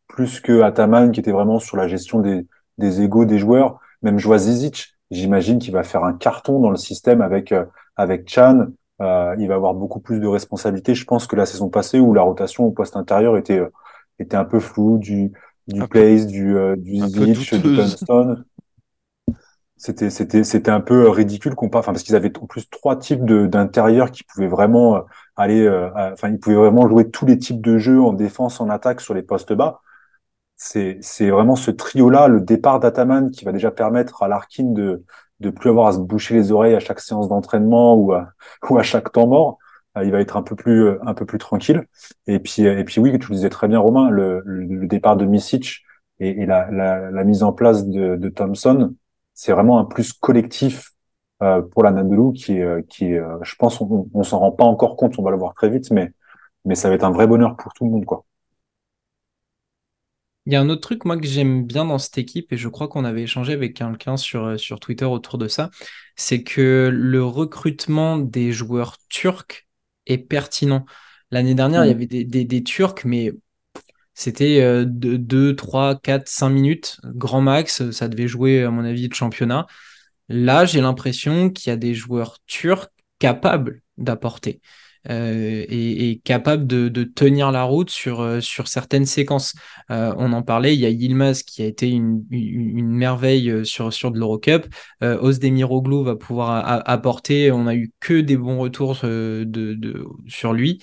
plus que Ataman qui était vraiment sur la gestion des des égos des joueurs. Même Joao Zizic, j'imagine qu'il va faire un carton dans le système avec euh, avec Chan. Euh, il va avoir beaucoup plus de responsabilités, je pense, que la saison passée où la rotation au poste intérieur était, euh, était un peu floue, du, du un peu, Place, du, euh, du du. Dunston. C'était, c'était, c'était un peu ridicule comparé, enfin, parce qu'ils avaient en plus trois types de, d'intérieurs qui pouvaient vraiment euh, aller, euh, enfin, ils pouvaient vraiment jouer tous les types de jeux en défense, en attaque sur les postes bas. C'est, c'est vraiment ce trio-là, le départ d'Ataman qui va déjà permettre à Larkin de, de plus avoir à se boucher les oreilles à chaque séance d'entraînement ou à, ou à chaque temps mort. Euh, Il va être un peu plus, euh, un peu plus tranquille. Et puis, et puis oui, tu le disais très bien, Romain, le, le, départ de Misic et, et la, la, la mise en place de, de Thompson, c'est vraiment un plus collectif euh, pour la Nadalou qui qui je pense, on, on s'en rend pas encore compte, on va le voir très vite, mais, mais ça va être un vrai bonheur pour tout le monde, quoi. Il y a un autre truc, moi, que j'aime bien dans cette équipe, et je crois qu'on avait échangé avec quelqu'un sur, sur Twitter autour de ça, c'est que le recrutement des joueurs turcs est pertinent. L'année dernière, il y Mm. avait des, des, des Turcs, mais c'était euh, de 2, 3, 4, 5 minutes, grand max. Ça devait jouer, à mon avis, de championnat. Là, j'ai l'impression qu'il y a des joueurs turcs capables d'apporter euh, et, capables de, tenir la route sur, euh, sur certaines séquences. Euh, on en parlait, il y a Yilmaz qui a été une, une, merveille euh, sur, sur de l'Eurocup. Euh, Ozdemiroglou va pouvoir apporter. On a eu que des bons retours de, sur lui.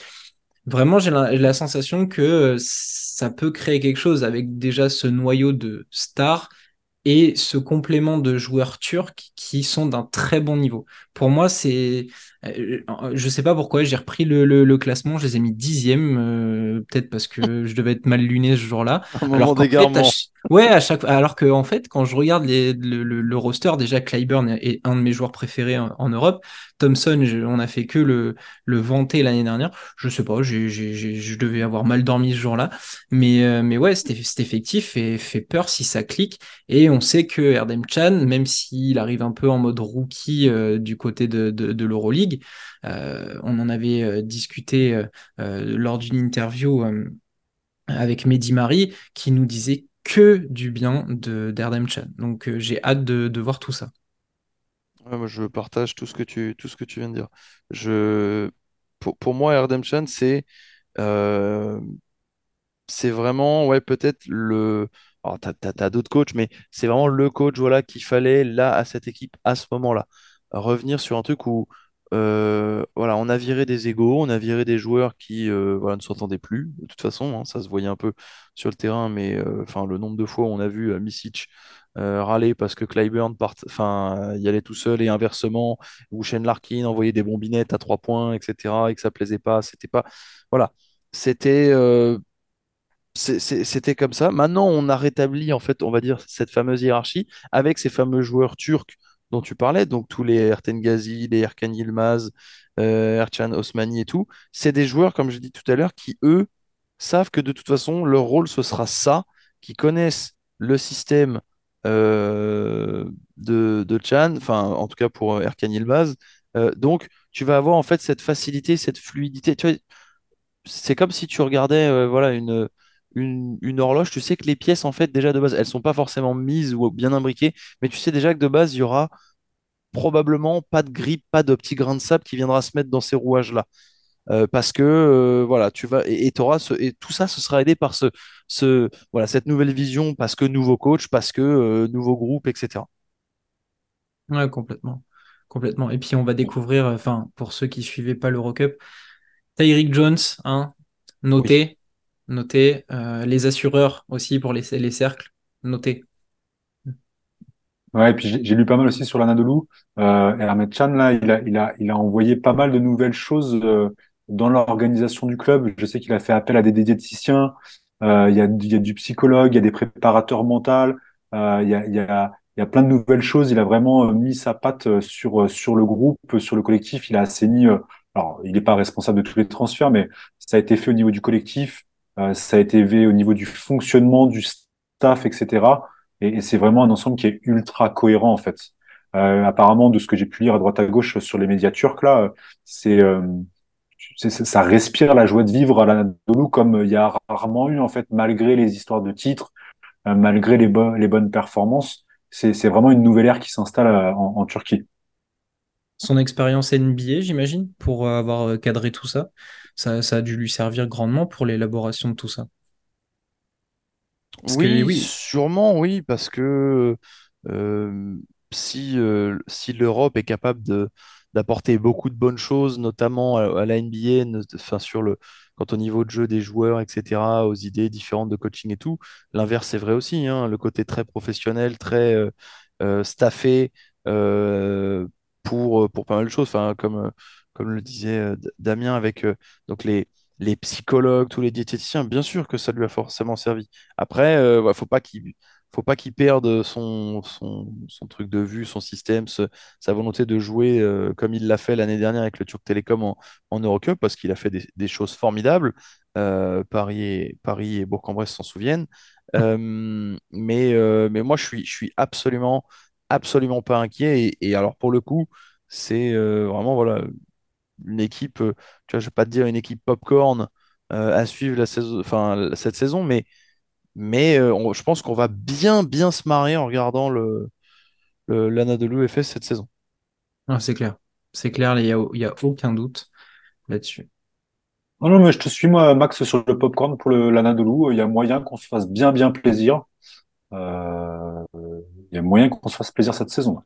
Vraiment, j'ai la, la sensation que ça peut créer quelque chose avec déjà ce noyau de stars et ce complément de joueurs turcs qui sont d'un très bon niveau. Pour moi, c'est... euh, Je sais pas pourquoi, j'ai repris le, le- le classement, je les ai mis dixième, euh, peut-être parce que je devais être mal luné ce jour-là. Alors fait, à d'égarement. ch- ouais, à chaque... alors que en fait, quand je regarde les- le, le- roster, déjà Clyburn est un de mes joueurs préférés en, en Europe. Thompson, je- on a fait que le, le vanter l'année dernière. Je sais pas, j'ai, j'ai- j'ai- je devais avoir mal dormi ce jour-là. Mais, euh, mais ouais, cet, cet effectif fait, fait peur si ça clique. Et on sait que Erdem Chan, même s'il arrive un peu en mode rookie euh, du côté de, de, de l'Euroleague, euh, on en avait euh, discuté euh, lors d'une interview avec Mehdi Mari qui nous disait que du bien de Chan. Donc j'ai hâte de, voir tout ça. Je partage tout ce que tu, tout ce que tu viens de dire. Je, pour, pour moi, Erdem Chan, c'est vraiment, ouais, peut-être le. Alors, t'as- t'as d'autres coachs, mais c'est vraiment le coach, voilà, qu'il fallait là à cette équipe à ce moment-là. Revenir sur un truc où, euh, voilà, on a viré des égos, on a viré des joueurs qui, euh, ne s'entendaient plus. De toute façon, hein, ça se voyait un peu sur le terrain, mais euh, enfin, le nombre de fois où on a vu Misic râler parce que Clyburn part, enfin, y allait tout seul et inversement, ou Shane Larkin envoyait des bombinettes à trois points, etc., et que ça plaisait pas, c'était pas, voilà. C'était C'était comme ça. Maintenant, on a rétabli, en fait, on va dire, cette fameuse hiérarchie avec ces fameux joueurs turcs tu parlais, donc tous les Erten Ghazi, les Erkan Yilmaz, euh, Ercan Osmani et tout. C'est des joueurs, comme je dis tout à l'heure, qui, eux, savent que de toute façon, leur rôle, ce sera ça, qui connaissent le système euh, de, de Chan, enfin, en tout cas pour euh, Erkan Yilmaz. Euh, donc, tu vas avoir, en fait, cette facilité, cette fluidité. C'est comme si tu regardais voilà une, une, une horloge, tu sais que les pièces en fait déjà de base, elles sont pas forcément mises ou bien imbriquées, mais tu sais déjà que de base, il y aura probablement pas de grippe, pas de petit grain de sable qui viendra se mettre dans ces rouages-là. Euh, parce que euh, voilà, tu vas et, et t'auras ce, et tout ça, ce sera aidé par ce, ce voilà cette nouvelle vision, parce que nouveau coach, parce que euh, nouveau groupe, etc. Ouais, complètement. Complètement. Et puis on va découvrir, enfin, pour ceux qui suivaient pas l'Eurocup, Tyreek Jones, hein, Oui. Noté. Euh, les assureurs aussi pour les, les cercles, noté. Ouais, et puis j'ai lu pas mal aussi sur l'Anadolu. Euh, Ahmed Chan, là, il a, il a, il a envoyé pas mal de nouvelles choses euh, dans l'organisation du club. Je sais qu'il a fait appel à des diététiciens, euh, il y a, y a du psychologue, il y a des préparateurs mentaux, il y a, y a, y a plein de nouvelles choses. Il a vraiment mis sa patte sur, sur le groupe, sur le collectif. Il a assaini, alors il n'est pas responsable de tous les transferts, mais ça a été fait au niveau du collectif, ça a été fait au niveau du fonctionnement du staff, etc. Et, c'est vraiment un ensemble qui est ultra cohérent en fait. Euh, apparemment, de ce que j'ai pu lire à droite à gauche sur les médias turcs là, euh, c'est euh, ça respire la joie de vivre à l'Anadolu comme il y a rarement eu en fait, malgré les histoires de titres, euh, malgré les, bo- les bonnes performances. C'est vraiment une nouvelle ère qui s'installe euh, en, en Turquie. Son expérience NBA, j'imagine, pour euh, avoir euh, cadré tout ça. Ça, ça a dû lui servir grandement pour l'élaboration de tout ça. Parce que Oui, oui, sûrement, oui, parce que euh, si, euh, si l'Europe est capable de, d'apporter beaucoup de bonnes choses, notamment à, à la NBA, ne- enfin, sur le, quant au niveau de jeu des joueurs, etc., aux idées différentes de coaching et tout, l'inverse est vrai aussi, hein, le côté très professionnel, très euh, staffé euh, pour, pour pas mal de choses, enfin, comme, comme le disait euh, Damien avec euh, donc les, les psychologues, tous les diététiciens, bien sûr que ça lui a forcément servi. Après, euh, faut pas qu'il faut pas qu'il perde son, son, son, truc de vue, son système, sa volonté de jouer euh, comme il l'a fait l'année dernière avec le Turc Télécom en, en Eurocup, parce qu'il a fait des, des, choses formidables. Euh, Paris, et, Paris et Bourg-en-Bresse s'en souviennent. Euh, mais, mais moi, je suis, je suis absolument, absolument pas inquiet. Et, et alors, pour le coup, c'est vraiment voilà, une équipe, tu vois, je vais pas te dire une équipe popcorn à suivre la saison, enfin, cette saison, mais mais euh, je pense qu'on va bien, bien se marrer en regardant le, le, l'Anadolu FS cette saison. Ah, c'est clair. C'est clair, il n'y a, y a aucun doute là-dessus. Non, non, mais je te suis, moi, Max, sur le popcorn pour le, l'Anadolu. Il y a moyen qu'on se fasse bien, bien plaisir. Euh, il y a moyen qu'on se fasse plaisir cette saison.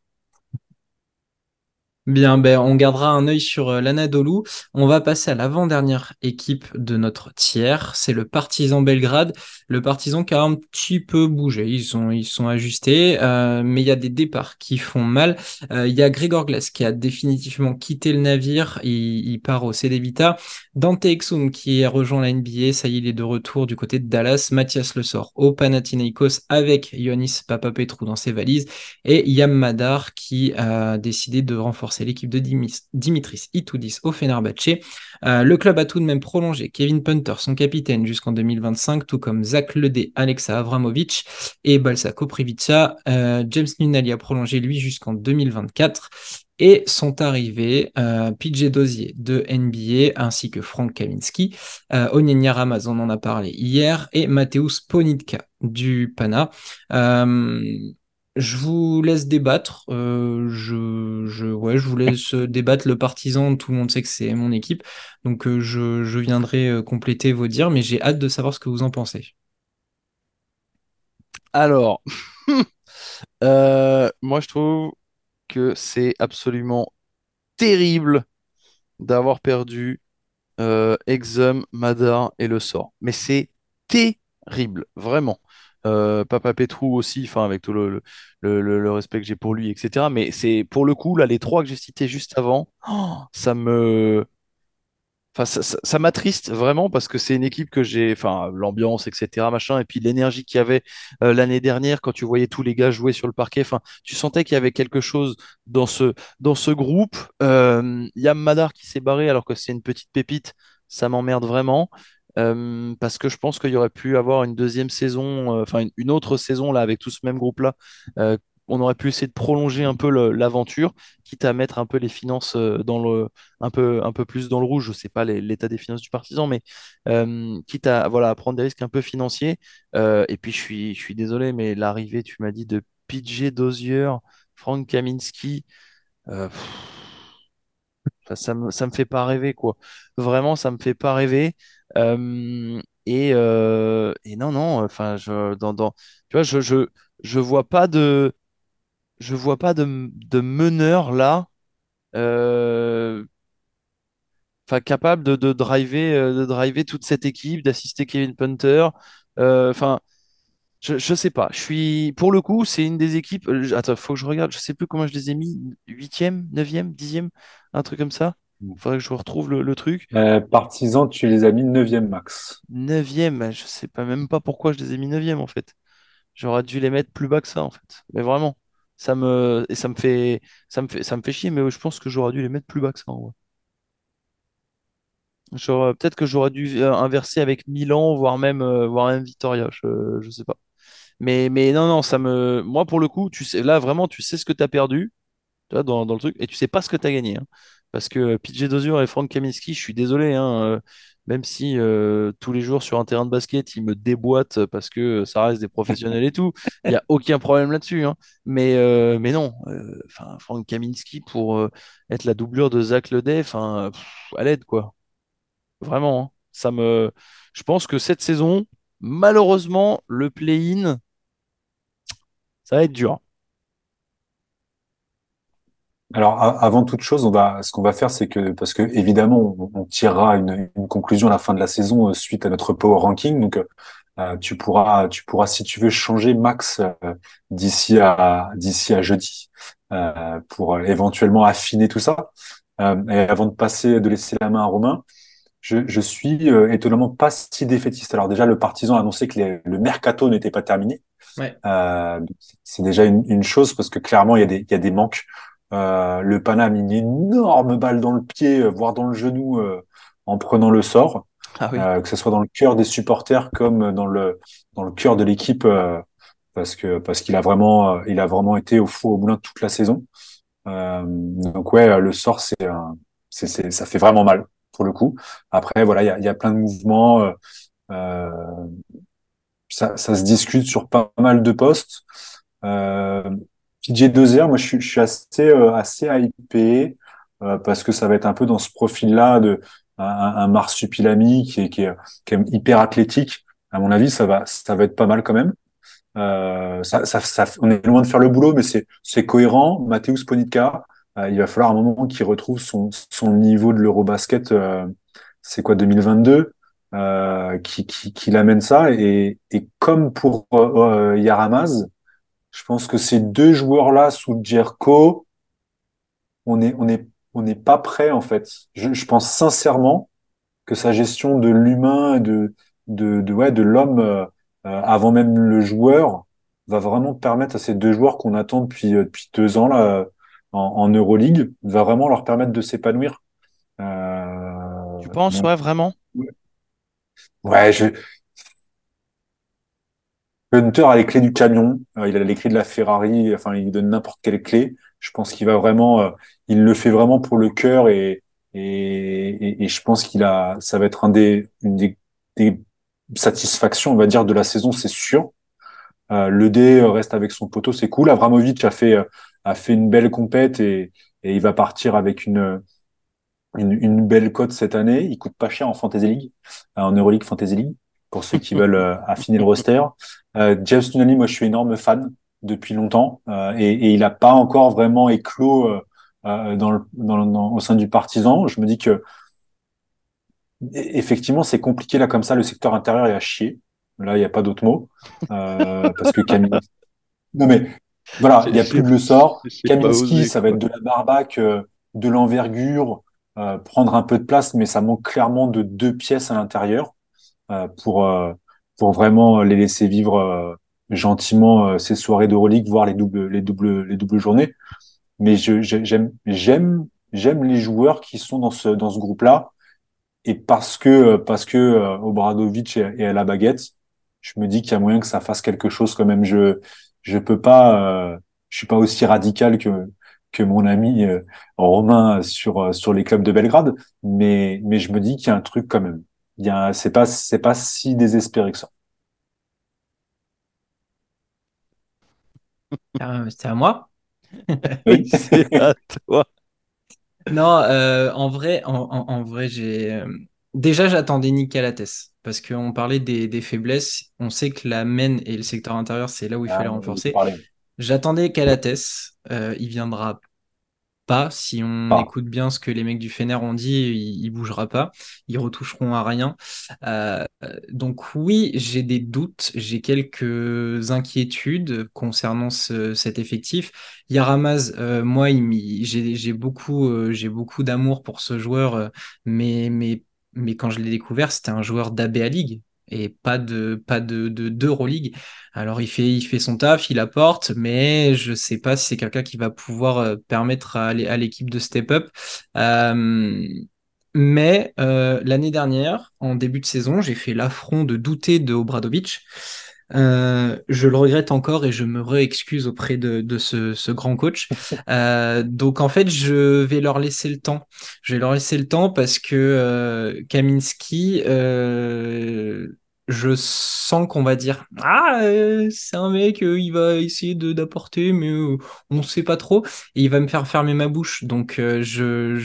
Bien, ben, on gardera un œil sur euh, l'Anadolu. On va passer à l'avant-dernière équipe de notre tiers. C'est le Partizan Belgrade. Le Partizan qui a un petit peu bougé. Ils sont, ajustés, euh, mais il y a des départs qui font mal. Euh, il y a Grégor Glass qui a définitivement quitté le navire. Il, part au CD. Dante Exum qui a rejoint la NBA. Ça y il est de retour du côté de Dallas. Mathias Le Sort au Panathinaikos avec Ioannis Papapetrou dans ses valises. Et Yam Madar qui a décidé de renforcer c'est l'équipe de Dimitris Itoudis au Fenerbahce. Euh, le club a tout de même prolongé Kevin Punter, son capitaine, jusqu'en 2025, tout comme Zach Ledé, Alexa Avramovic et Balsa Koprivica. Euh, James Nunnally a prolongé lui jusqu'en 2024 et sont arrivés euh, PJ Dozier de NBA ainsi que Frank Kaminski, euh, Ramaz, on en a parlé hier, et Mateusz Ponitka du Pana. Je vous laisse débattre. Euh, je, ouais, vous laisse débattre le partisan. Tout le monde sait que c'est mon équipe. Donc, euh, je, je, viendrai euh, compléter vos dires, mais j'ai hâte de savoir ce que vous en pensez. Alors, moi, je trouve que c'est absolument terrible d'avoir perdu Exum, Madar et le sort. Mais c'est terrible, vraiment. Euh, Papa Petrou aussi, enfin avec tout le, respect que j'ai pour lui, etc. Mais c'est pour le coup, là, les trois que j'ai cités juste avant, oh, ça me. Enfin, ça, m'attriste vraiment parce que c'est une équipe que j'ai, enfin, l'ambiance, etc., machin, et puis l'énergie qu'il y avait euh, l'année dernière quand tu voyais tous les gars jouer sur le parquet, enfin, tu sentais qu'il y avait quelque chose dans ce, dans ce groupe. Euh, Yam Madar qui s'est barré alors que c'est une petite pépite, ça m'emmerde vraiment. Euh, parce que je pense qu'il y aurait pu avoir une deuxième saison, euh, enfin une, autre saison là avec tout ce même groupe-là. Euh, on aurait pu essayer de prolonger un peu l'aventure, quitte à mettre un peu les finances dans le, un peu, un peu plus dans le rouge. Je sais pas l'état des finances du partisan, mais quitte à voilà prendre des risques un peu financiers. et puis je suis, je suis désolé, mais l'arrivée, tu m'as dit de PJ Dozier, Frank Kaminski. ça me, ça me fait pas rêver, quoi. Vraiment, ça me fait pas rêver. Euh, et, euh, et, non, non, enfin, je, dans, dans, tu vois, je, je, je vois pas de, je vois pas de, de meneur là, euh, capable de, de driver, de driver toute cette équipe, d'assister Kevin Punter. Enfin, je, je sais pas. Je suis, pour le coup, c'est une des équipes. Attends, faut que je regarde. Je sais plus comment je les ai mis. Huitième, neuvième, dixième, un truc comme ça. Il faudrait que je retrouve le, truc. Euh, Partisans, tu les as mis 9e max. 9e, je sais pas même pas pourquoi je les ai mis 9e en fait. J'aurais dû les mettre plus bas que ça en fait. Mais vraiment, ça me et ça me fait ça me fait ça me fait chier mais je pense que j'aurais dû les mettre plus bas que ça en vrai. Peut-être que j'aurais dû euh, inverser avec Milan, voire même, euh, voire même Vitoria, je, je sais pas. Mais, mais non, non, ça me. Moi, pour le coup, tu sais, là, vraiment, tu sais ce que tu as perdu tu vois, dans, dans, le truc, et tu sais pas ce que tu as gagné. Hein. Parce que PJ Dozier et Frank Kaminski, je suis désolé, hein, euh, même si euh, tous les jours sur un terrain de basket, ils me déboîtent parce que ça reste des professionnels et tout, il n'y a aucun problème là-dessus. Hein. Mais, euh, mais non, enfin Frank Kaminski pour être la doublure de Zach enfin, à l'aide, quoi. Vraiment, hein. ça me... Je pense que cette saison, malheureusement, le play-in, ça va être dur. Alors, avant toute chose, on va, ce qu'on va faire, c'est que, parce que évidemment, on, tirera une, conclusion à la fin de la saison euh, suite à notre power ranking. Donc, euh, tu pourras, tu pourras, si tu veux, changer max euh, d'ici à d'ici à jeudi pour éventuellement affiner tout ça. et avant de passer, de laisser la main à Romain, je, je suis étonnamment pas si défaitiste. Alors déjà, le partisan a annoncé que le mercato n'était pas terminé. Euh, c'est déjà une, une, chose parce que clairement il y a des, il y a des manques. Euh, le Pana a mis une énorme balle dans le pied, euh, voire dans le genou, euh, en prenant le sort. Ah oui. euh, que ce soit dans le cœur des supporters comme dans le dans le cœur de l'équipe, euh, parce que parce qu'il a vraiment il a vraiment été au fou au moulin toute la saison. donc ouais, le sort c'est c'est ça fait vraiment mal pour le coup. Après voilà, il y a, y a plein de mouvements. ça, ça se discute sur pas mal de postes. Euh, PJ 2 moi je suis, je suis assez euh, assez hypé euh, parce que ça va être un peu dans ce profil-là de un, un marsupilami qui est, qui est qui est hyper athlétique. À mon avis, ça va ça va être pas mal quand même. Euh, ça, ça, ça, on est loin de faire le boulot, mais c'est cohérent. Mateusz Ponitka, euh, il va falloir un moment qu'il retrouve son son niveau de l'Eurobasket. Euh, c'est quoi 2022 euh, qui, qui, qui l'amène ça et, et comme pour Yaramaz, je pense que ces deux joueurs-là sous Jerko, on est, on est, on n'est pas prêt en fait. Je, je, pense sincèrement que sa gestion de l'humain, de, de, de, ouais, de l'homme euh, avant même le joueur, va vraiment permettre à ces deux joueurs qu'on attend depuis, euh, depuis deux ans là en, en Euroleague, va vraiment leur permettre de s'épanouir. Euh, tu penses, ouais, vraiment? Ouais, je, Hunter a les clés du camion, euh, il a les clés de la Ferrari, enfin il donne n'importe quelle clé. Je pense qu'il va vraiment, euh, il le fait vraiment pour le cœur et, et, et, je pense qu'il a, ça va être un des, une des, satisfactions, on va dire, de la saison, c'est sûr. Euh, le D reste avec son poteau, c'est cool. Abramovic a fait, a fait une belle compète et, et il va partir avec une, une, belle cote cette année. Il coûte pas cher en Fantasy League, en Euroleague Fantasy League pour ceux qui veulent affiner le roster. Euh, James Nunnally, moi je suis énorme fan depuis longtemps euh, et, et, il n'a pas encore vraiment éclos euh, dans le, dans, dans, au sein du partisan. Je me dis que effectivement c'est compliqué là comme ça, le secteur intérieur est à chier. Là il n'y a pas d'autre mot parce que Camille. Non mais voilà, il n'y a plus de le sort. Kaminski, ça va être de la barbaque, de l'envergure, prendre un peu de place, mais ça manque clairement de deux pièces à l'intérieur. Euh, pour euh, pour vraiment les laisser vivre euh, gentiment ces soirées d'Euroleague, voire les doubles les doubles les doubles journées. Mais j'aime j'aime j'aime les joueurs qui sont dans ce dans ce groupe-là et parce que parce que Obradovic est, à la baguette, je me dis qu'il y a moyen que ça fasse quelque chose quand même. Je je peux pas, euh, je suis pas aussi radical que que mon ami euh, Romain sur sur les clubs de Belgrade, mais mais je me dis qu'il y a un truc quand même a, c'est pas, c'est pas si désespéré que ça. C'est à moi? Oui, c'est à toi. Non, euh, en vrai, en, en, en vrai, j'ai euh, déjà j'attendais Nick Calates parce qu'on parlait des, des, faiblesses. On sait que la main et le secteur intérieur, c'est là où il ah, fallait renforcer. J'attendais Calates. Euh, il viendra pas. Si on ah. écoute bien ce que les mecs du Fener ont dit, il, il bougera pas. Ils retoucheront à rien. Euh, donc oui, j'ai des doutes, j'ai quelques inquiétudes concernant ce, cet effectif. Yaramaz, euh, moi, j'ai beaucoup, euh, j'ai beaucoup d'amour pour ce joueur, mais mais mais quand je l'ai découvert, c'était un joueur d'ABA League et pas de pas de d'Euroleague. Alors il fait il fait son taf, il apporte, mais je sais pas si c'est quelqu'un qui va pouvoir euh, permettre à, l'équipe de step up. Euh, mais euh, l'année dernière, en début de saison, j'ai fait l'affront de douter de Obradovic. Euh, je le regrette encore et je me re-excuse auprès de, de ce, ce, grand coach. Euh, donc en fait, je vais leur laisser le temps. Je vais leur laisser le temps parce que euh, Kaminski, euh, je sens qu'on va dire ah euh, c'est un mec euh, il va essayer d'apporter mais euh, on sait pas trop. Et il va me faire fermer ma bouche. Donc euh, je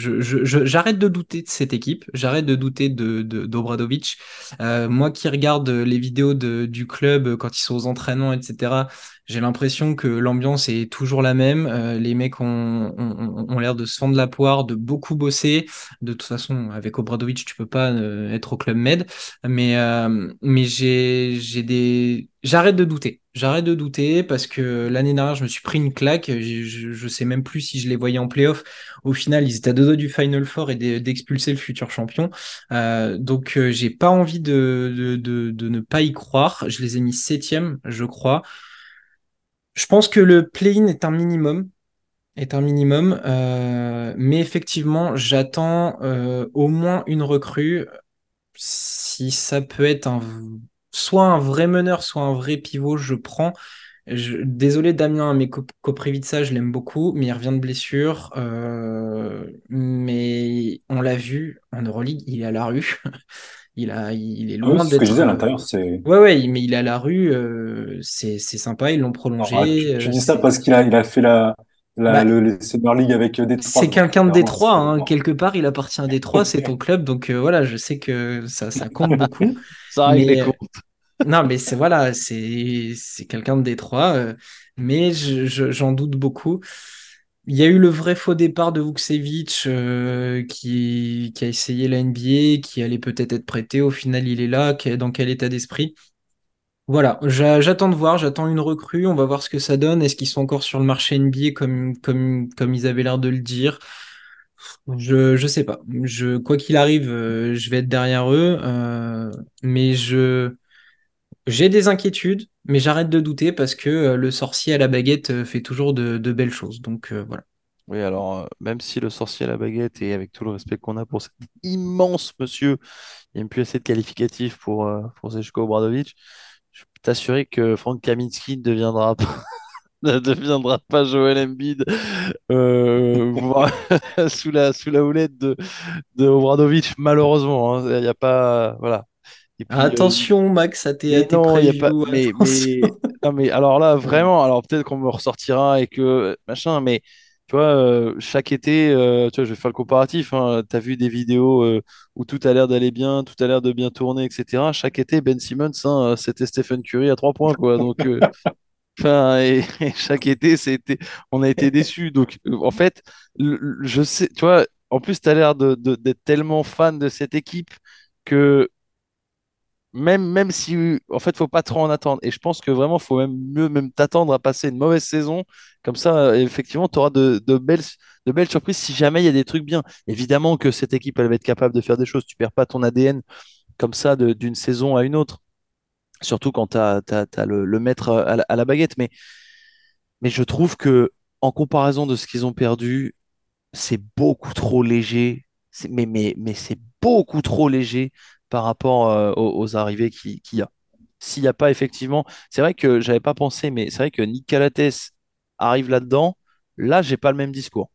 j'arrête de douter de cette équipe. J'arrête de douter de d'Obradovic. Moi qui regarde les vidéos de, du club quand ils sont aux entraînements etc j'ai l'impression que l'ambiance est toujours la même. Euh, les mecs ont, ont, ont l'air de se fendre la poire, de beaucoup bosser. De toute façon, avec Obradovic, tu peux pas euh, être au club Med. Mais, euh, mais j'ai, j'ai des, j'arrête de douter. J'arrête de douter parce que l'année dernière, je me suis pris une claque. Je, je, sais même plus si je les voyais en playoff. Au final, ils étaient à deux doigts du Final Four et d'expulser le futur champion. Euh, donc, euh, j'ai pas envie de, de, de, de, ne pas y croire. Je les ai mis septième, je crois. Je pense que le play-in est un minimum. Est un minimum. euh, mais effectivement, j'attends euh, au moins une recrue. Si ça peut être un, soit un vrai meneur, soit un vrai pivot, je prends. Désolé Damien, mais Ko- Koprivica, je l'aime beaucoup, mais il revient de blessure. euh, mais on l'a vu en Euroleague, il est à la rue. Il a, il est Ah oui, loin c'est ce que je d'être. disais à euh, l'intérieur, c'est. Ouais, ouais, mais il est à la rue. euh, c'est, sympa, ils l'ont Alors, ah, tu, prolongé. tu euh, dis ça parce qu'il a, il a fait la, la, bah, le, le Summer League avec euh, Détroit, c'est quelqu'un de Détroit, hein. décent. Quelque part, il appartient à Détroit, c'est ton club, donc euh, voilà, je sais que ça, ça compte beaucoup. Ça Mais euh, comptes. non, mais c'est voilà, c'est quelqu'un de Détroit, euh, mais je- je- j'en doute beaucoup. Il y a eu le vrai faux départ de Vukcevic euh, qui, a essayé la NBA, qui allait peut-être être prêté. Au final, il est là. Dans quel état d'esprit? Voilà, j'a- j'attends de voir, j'attends une recrue, on va voir ce que ça donne. Est-ce qu'ils sont encore sur le marché NBA comme, ils avaient l'air de le dire? Je, je sais pas. Quoi qu'il arrive, euh, je vais être derrière eux. euh, mais j'ai des inquiétudes, mais j'arrête de douter parce que euh, le sorcier à la baguette euh, fait toujours de, de belles choses. Donc euh, voilà. Oui, alors, euh, même si le sorcier à la baguette, et avec tout le respect qu'on a pour cet immense monsieur, il n'y a même plus assez de qualificatifs pour, euh, pour Obradovic, je peux t'assurer que Frank Kaminsky ne deviendra pas, ne deviendra pas Joel Embiid sous la, sous la houlette de, de Obradovic, malheureusement. hein. Il n'y a pas. Voilà. Et puis, euh, Attention, Max, à tes, à tes non, y a pas. Mais, mais, non, mais alors là, vraiment, alors peut-être qu'on me ressortira et que machin, mais tu vois, euh, chaque été, euh, tu vois, je vais faire le comparatif. tu as vu des vidéos où tout a l'air d'aller bien, tout a l'air de bien tourner, etc. Chaque été, Ben Simmons, hein, c'était Stephen Curry à trois points, quoi. Donc, enfin, et, et chaque été, c'était, on a été déçus. Donc, en fait, le- le- je sais, tu vois, en plus, tu as l'air de, de- d'être tellement fan de cette équipe que même, même si, en fait, faut pas trop en attendre. Et je pense que vraiment, faut même mieux même t'attendre à passer une mauvaise saison. Comme ça, euh, effectivement, tu auras de, de belles, de belles surprises si jamais il y a des trucs bien. Évidemment que cette équipe, elle va être capable de faire des choses. Tu perds pas ton ADN comme ça d'une saison à une autre. Surtout quand tu as, le, maître à la, baguette. Mais, mais je trouve que, en comparaison de ce qu'ils ont perdu, c'est beaucoup trop léger. Mais, mais, mais c'est beaucoup trop léger par rapport euh, aux, arrivées qui- qu'il y a. S'il n'y a pas effectivement, c'est vrai que j'avais pas pensé, mais c'est vrai que Nick Calates arrive là-dedans. Là, j'ai pas le même discours.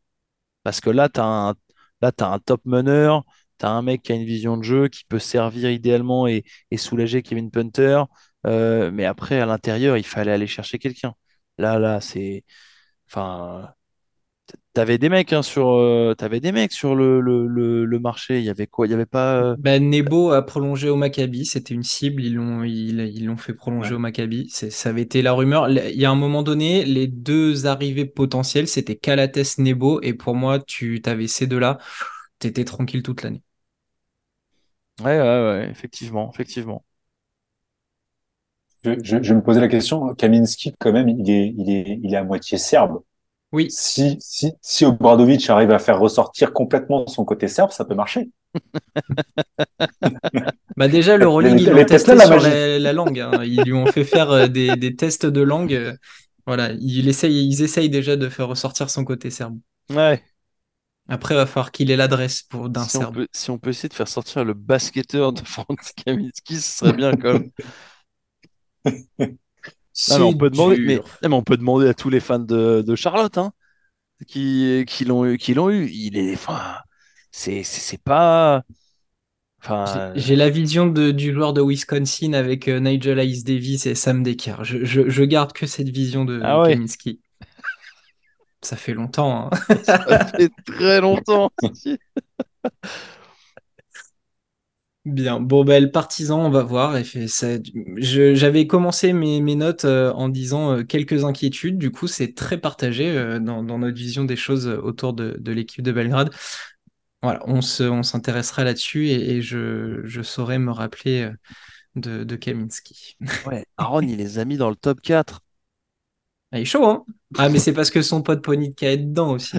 Parce que là, tu as un, là, un top meneur, tu as un mec qui a une vision de jeu, qui peut servir idéalement et, et soulager Kevin Punter. Euh, mais après, à l'intérieur, il fallait aller chercher quelqu'un. Là, là, c'est. Enfin, T'avais des mecs hein, sur, euh, t'avais des mecs sur le, le, le, le marché. Il y avait quoi? Il y avait pas. euh, Ben, Nebo a prolongé au Maccabi, c'était une cible, ils l'ont ils, ils l'ont fait prolonger Ouais. au Maccabi. Ça avait été la rumeur. Il y a un moment donné, les deux arrivées potentielles, c'était Calates Nebo, et pour moi, tu avais ces deux-là, t'étais tranquille toute l'année. Ouais, ouais, ouais, effectivement, effectivement. Je, je, je me posais la question, Kaminski, quand même, il est, il est, il est à moitié serbe. Oui, Si, si, si Obradovic arrive à faire ressortir complètement son côté serbe, ça peut marcher. bah déjà, l'Euroleague, est- ils l'ont testé là, la sur magie. la, la langue. hein. Ils lui ont fait faire euh, des, des tests de langue. Voilà, il essaye, ils essayent déjà de faire ressortir son côté serbe. Ouais. Après, il va falloir qu'il ait l'adresse pour d'un Si on serbe. peut, si on peut essayer de faire sortir le basketteur de Frank Kaminsky, ce serait bien quand même. Non, mais on peut demander, mais, dur. non, mais on peut demander à tous les fans de, de Charlotte, hein, qui, qui l'ont eu, qui l'ont eu. Il est, enfin, c'est, c'est c'est pas, J'ai enfin, j'ai la vision de- du joueur de Wisconsin avec euh, Nigel Ice Davis et Sam Dekker. Je, je, je garde que cette vision de ah ouais, Kaminsky. Ça fait longtemps. hein. ça fait très longtemps. Bien. Bon, ben, le partisan, on va voir. J'avais commencé mes, mes notes euh, en disant euh, quelques inquiétudes. Du coup, c'est très partagé euh, dans, dans notre vision des choses autour de, de l'équipe de Belgrade. Voilà, on se, on s'intéressera là-dessus et, et je, je saurai me rappeler de, de Kaminsky. Ouais, Aaron, il les a mis dans le top 4. Ah, il est chaud, hein? Ah, mais c'est parce que son pote Ponytka est dedans aussi.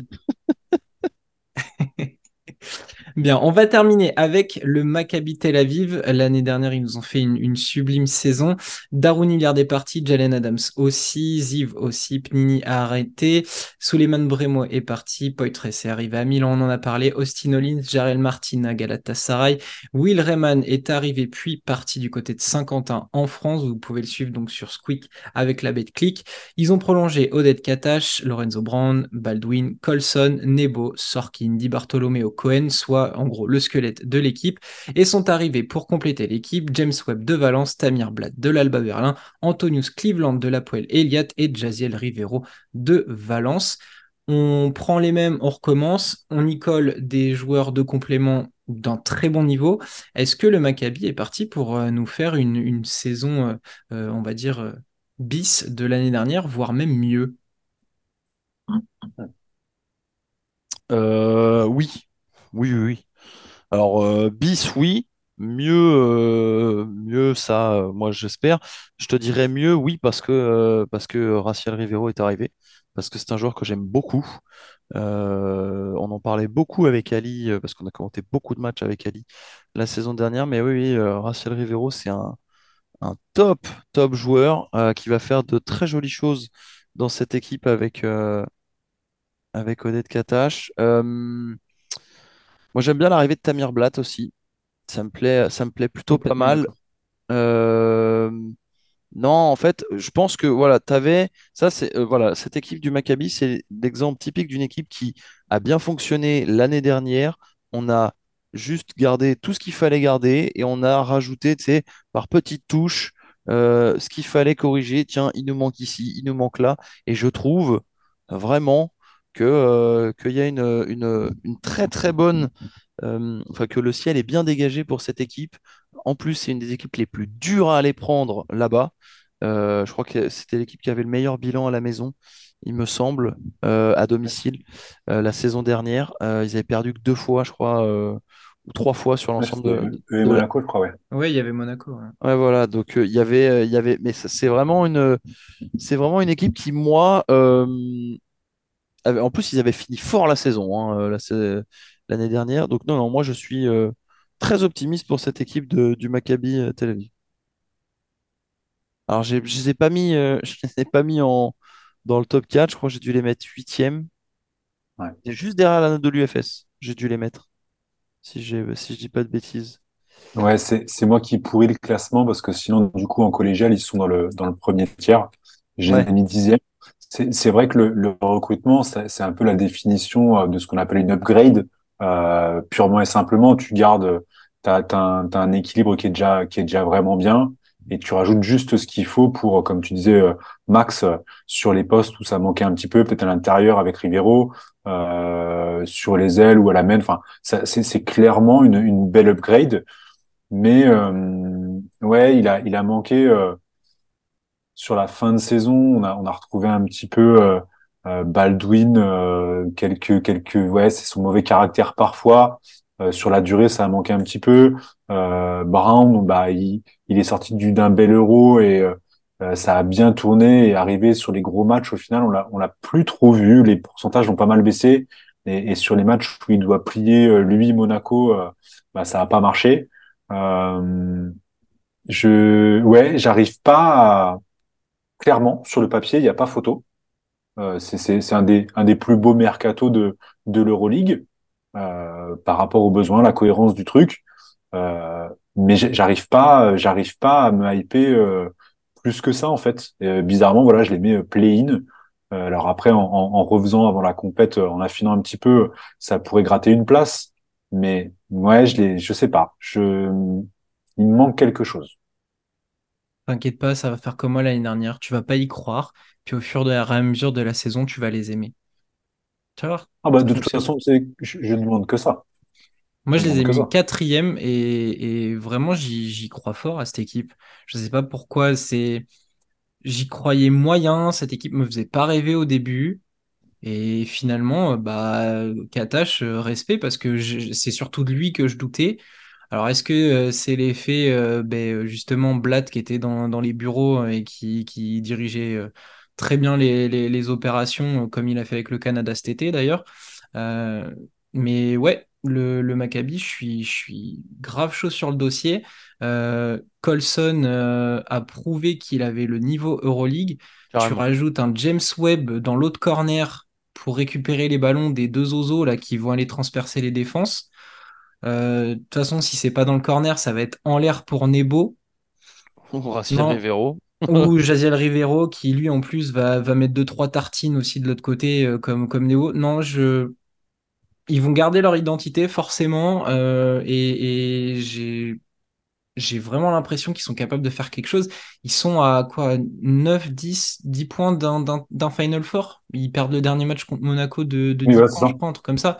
Bien, on va terminer avec le Maccabi Tel Aviv. L'année dernière, ils nous ont fait une, sublime saison. Darun Hilliard est parti, Jalen Adams aussi, Ziv aussi, Pnini a arrêté, Suleiman Bremo est parti, Poitres est arrivé à Milan, on en a parlé, Austin Hollins, Jarel Martin à Galatasaray, Will Rayman est arrivé puis parti du côté de Saint-Quentin en France. Vous pouvez le suivre donc sur Squeak avec la bête click. Ils ont prolongé Odette Katash, Lorenzo Brand, Baldwin, Colson, Nebo, Sorkin, Di Bartolomeo Cohen, soit en gros le squelette de l'équipe, et sont arrivés pour compléter l'équipe James Webb de Valence, Tamir Blatt de l'Alba Berlin, Antonius Cleveland de l'Apoel Eliat et Jaziel Rivero de Valence. On prend les mêmes, on recommence, on y colle des joueurs de complément d'un très bon niveau. Est-ce que le Maccabi est parti pour euh, nous faire une, saison, euh, euh, on va dire, bis de l'année dernière, voire même mieux? Oui, oui, oui, oui. Alors, bis, oui. Mieux, mieux ça, moi j'espère. Je te dirais mieux, oui, parce que, parce que Rivero est arrivé, parce que c'est un joueur que j'aime beaucoup. Euh, on en parlait beaucoup avec Ali, euh, parce qu'on a commenté beaucoup de matchs avec Ali la saison dernière. Mais oui, oui euh, Rivero, c'est un, top, top joueur qui va faire de très jolies choses dans cette équipe avec, avec Odette Katash. Moi, j'aime bien l'arrivée de Tamir Blatt aussi. Ça me plaît, ça me plaît plutôt pas mal. Non, en fait, je pense que voilà, tu avais ça, c'est euh, voilà, cette équipe du Maccabi, c'est l'exemple typique d'une équipe qui a bien fonctionné l'année dernière. On a juste gardé tout ce qu'il fallait garder et on a rajouté, tu sais, par petites touches, euh, ce qu'il fallait corriger. Tiens, il nous manque ici, il nous manque là, et je trouve vraiment que euh, qu'il y a une, une, une, très très bonne, enfin que le ciel est bien dégagé pour cette équipe. En plus, c'est une des équipes les plus dures à aller prendre là-bas. Euh, je crois que c'était l'équipe qui avait le meilleur bilan à la maison, il me semble, euh, à domicile euh, la saison dernière. ils avaient perdu que deux fois, je crois, ou trois fois sur l'ensemble de, Monaco, je crois, ouais. Oui, il y avait Monaco. Ouais, voilà. Donc il y avait, il y avait, mais c'est vraiment une, c'est vraiment une équipe qui, moi, en plus, ils avaient fini fort la saison, hein, l'année dernière. Donc non, non, moi je suis très optimiste pour cette équipe de, du Maccabi Tel Aviv. Alors, je ne les ai pas mis, euh, je les ai pas mis en, dans le top 4. Je crois que j'ai dû les mettre 8e. Ouais. C'est juste derrière la note de l'UFS. J'ai dû les mettre. Si, si je dis pas de bêtises. Ouais, c'est, moi qui pourris le classement parce que sinon, du coup, en collégial, ils sont dans le, dans le premier tiers. J'ai mis dixième. C'est, vrai que le, le recrutement, c'est, un peu la définition euh, de ce qu'on appelle une upgrade. Euh, purement et simplement, tu gardes, t'as, t'as un, équilibre qui est déjà, qui est déjà vraiment bien et tu rajoutes juste ce qu'il faut pour, comme tu disais, euh, Max, euh, sur les postes où ça manquait un petit peu, peut-être à l'intérieur avec Rivero, euh, sur les ailes ou à la main. Enfin, c'est clairement une, une, belle upgrade. Mais euh, ouais, il a, il a manqué euh, sur la fin de saison. On a, retrouvé un petit peu Baldwin, quelques, quelques, ouais, c'est son mauvais caractère parfois. Euh, sur la durée, ça a manqué un petit peu. Euh, Brown, bah, il, est sorti d'un bel euro et euh, ça a bien tourné et arrivé sur les gros matchs. Au final, on l'a, on l'a plus trop vu. Les pourcentages ont pas mal baissé et, et sur les matchs où il doit plier lui Monaco, bah, ça a pas marché. je, ouais, j'arrive pas à... clairement sur le papier, il n'y a pas photo. Euh, c'est un des, un des plus beaux mercato de, de l'Euroleague. Euh, par rapport aux besoins, la cohérence du truc. Euh, mais j'arrive pas, j'arrive pas à me hyper euh, plus que ça en fait. bizarrement, voilà, je les mets play-in. alors après, en, en, refaisant avant la compète, en affinant un petit peu, ça pourrait gratter une place. Mais ouais, je les, je sais pas. Je, il me manque quelque chose. T'inquiète pas, ça va faire comme moi l'année dernière. Tu vas pas y croire. Puis au fur et à mesure de la saison, tu vas les aimer. Ah bah de toute façon, je, ne demande que ça. Moi, je, les ai mis quatrième et, vraiment, j'y crois fort à cette équipe. Je ne sais pas pourquoi, c'est j'y croyais moyen. Cette équipe me faisait pas rêver au début. Et finalement, bah, Katash, euh, respect, parce que c'est surtout de lui que je doutais. Alors, est-ce que euh, c'est l'effet, euh, ben, justement, Blatt qui était dans, les bureaux et qui, qui dirigeait très bien les, opérations, euh, comme il a fait avec le Canada cet été d'ailleurs. Euh, mais ouais, le, le Maccabi, je suis, je suis grave chaud sur le dossier. Euh, Colson euh, a prouvé qu'il avait le niveau Euroleague. Tu rajoutes un James Webb dans l'autre corner pour récupérer les ballons des deux ozos là, qui vont aller transpercer les défenses. Euh, De toute façon, si c'est pas dans le corner, ça va être en l'air pour Nebo. Raciel Non, Rivero. ou Jaziel Rivero qui lui en plus va, va mettre deux trois tartines aussi de l'autre côté euh, comme comme Néo. Non, je ils vont garder leur identité forcément euh, et, et j'ai j'ai vraiment l'impression qu'ils sont capables de faire quelque chose. Ils sont à quoi 9 10 10 points d'un Final Four? Ils perdent le dernier match contre Monaco de de Oui, 10 voilà, c'est points, je crois, un truc comme ça.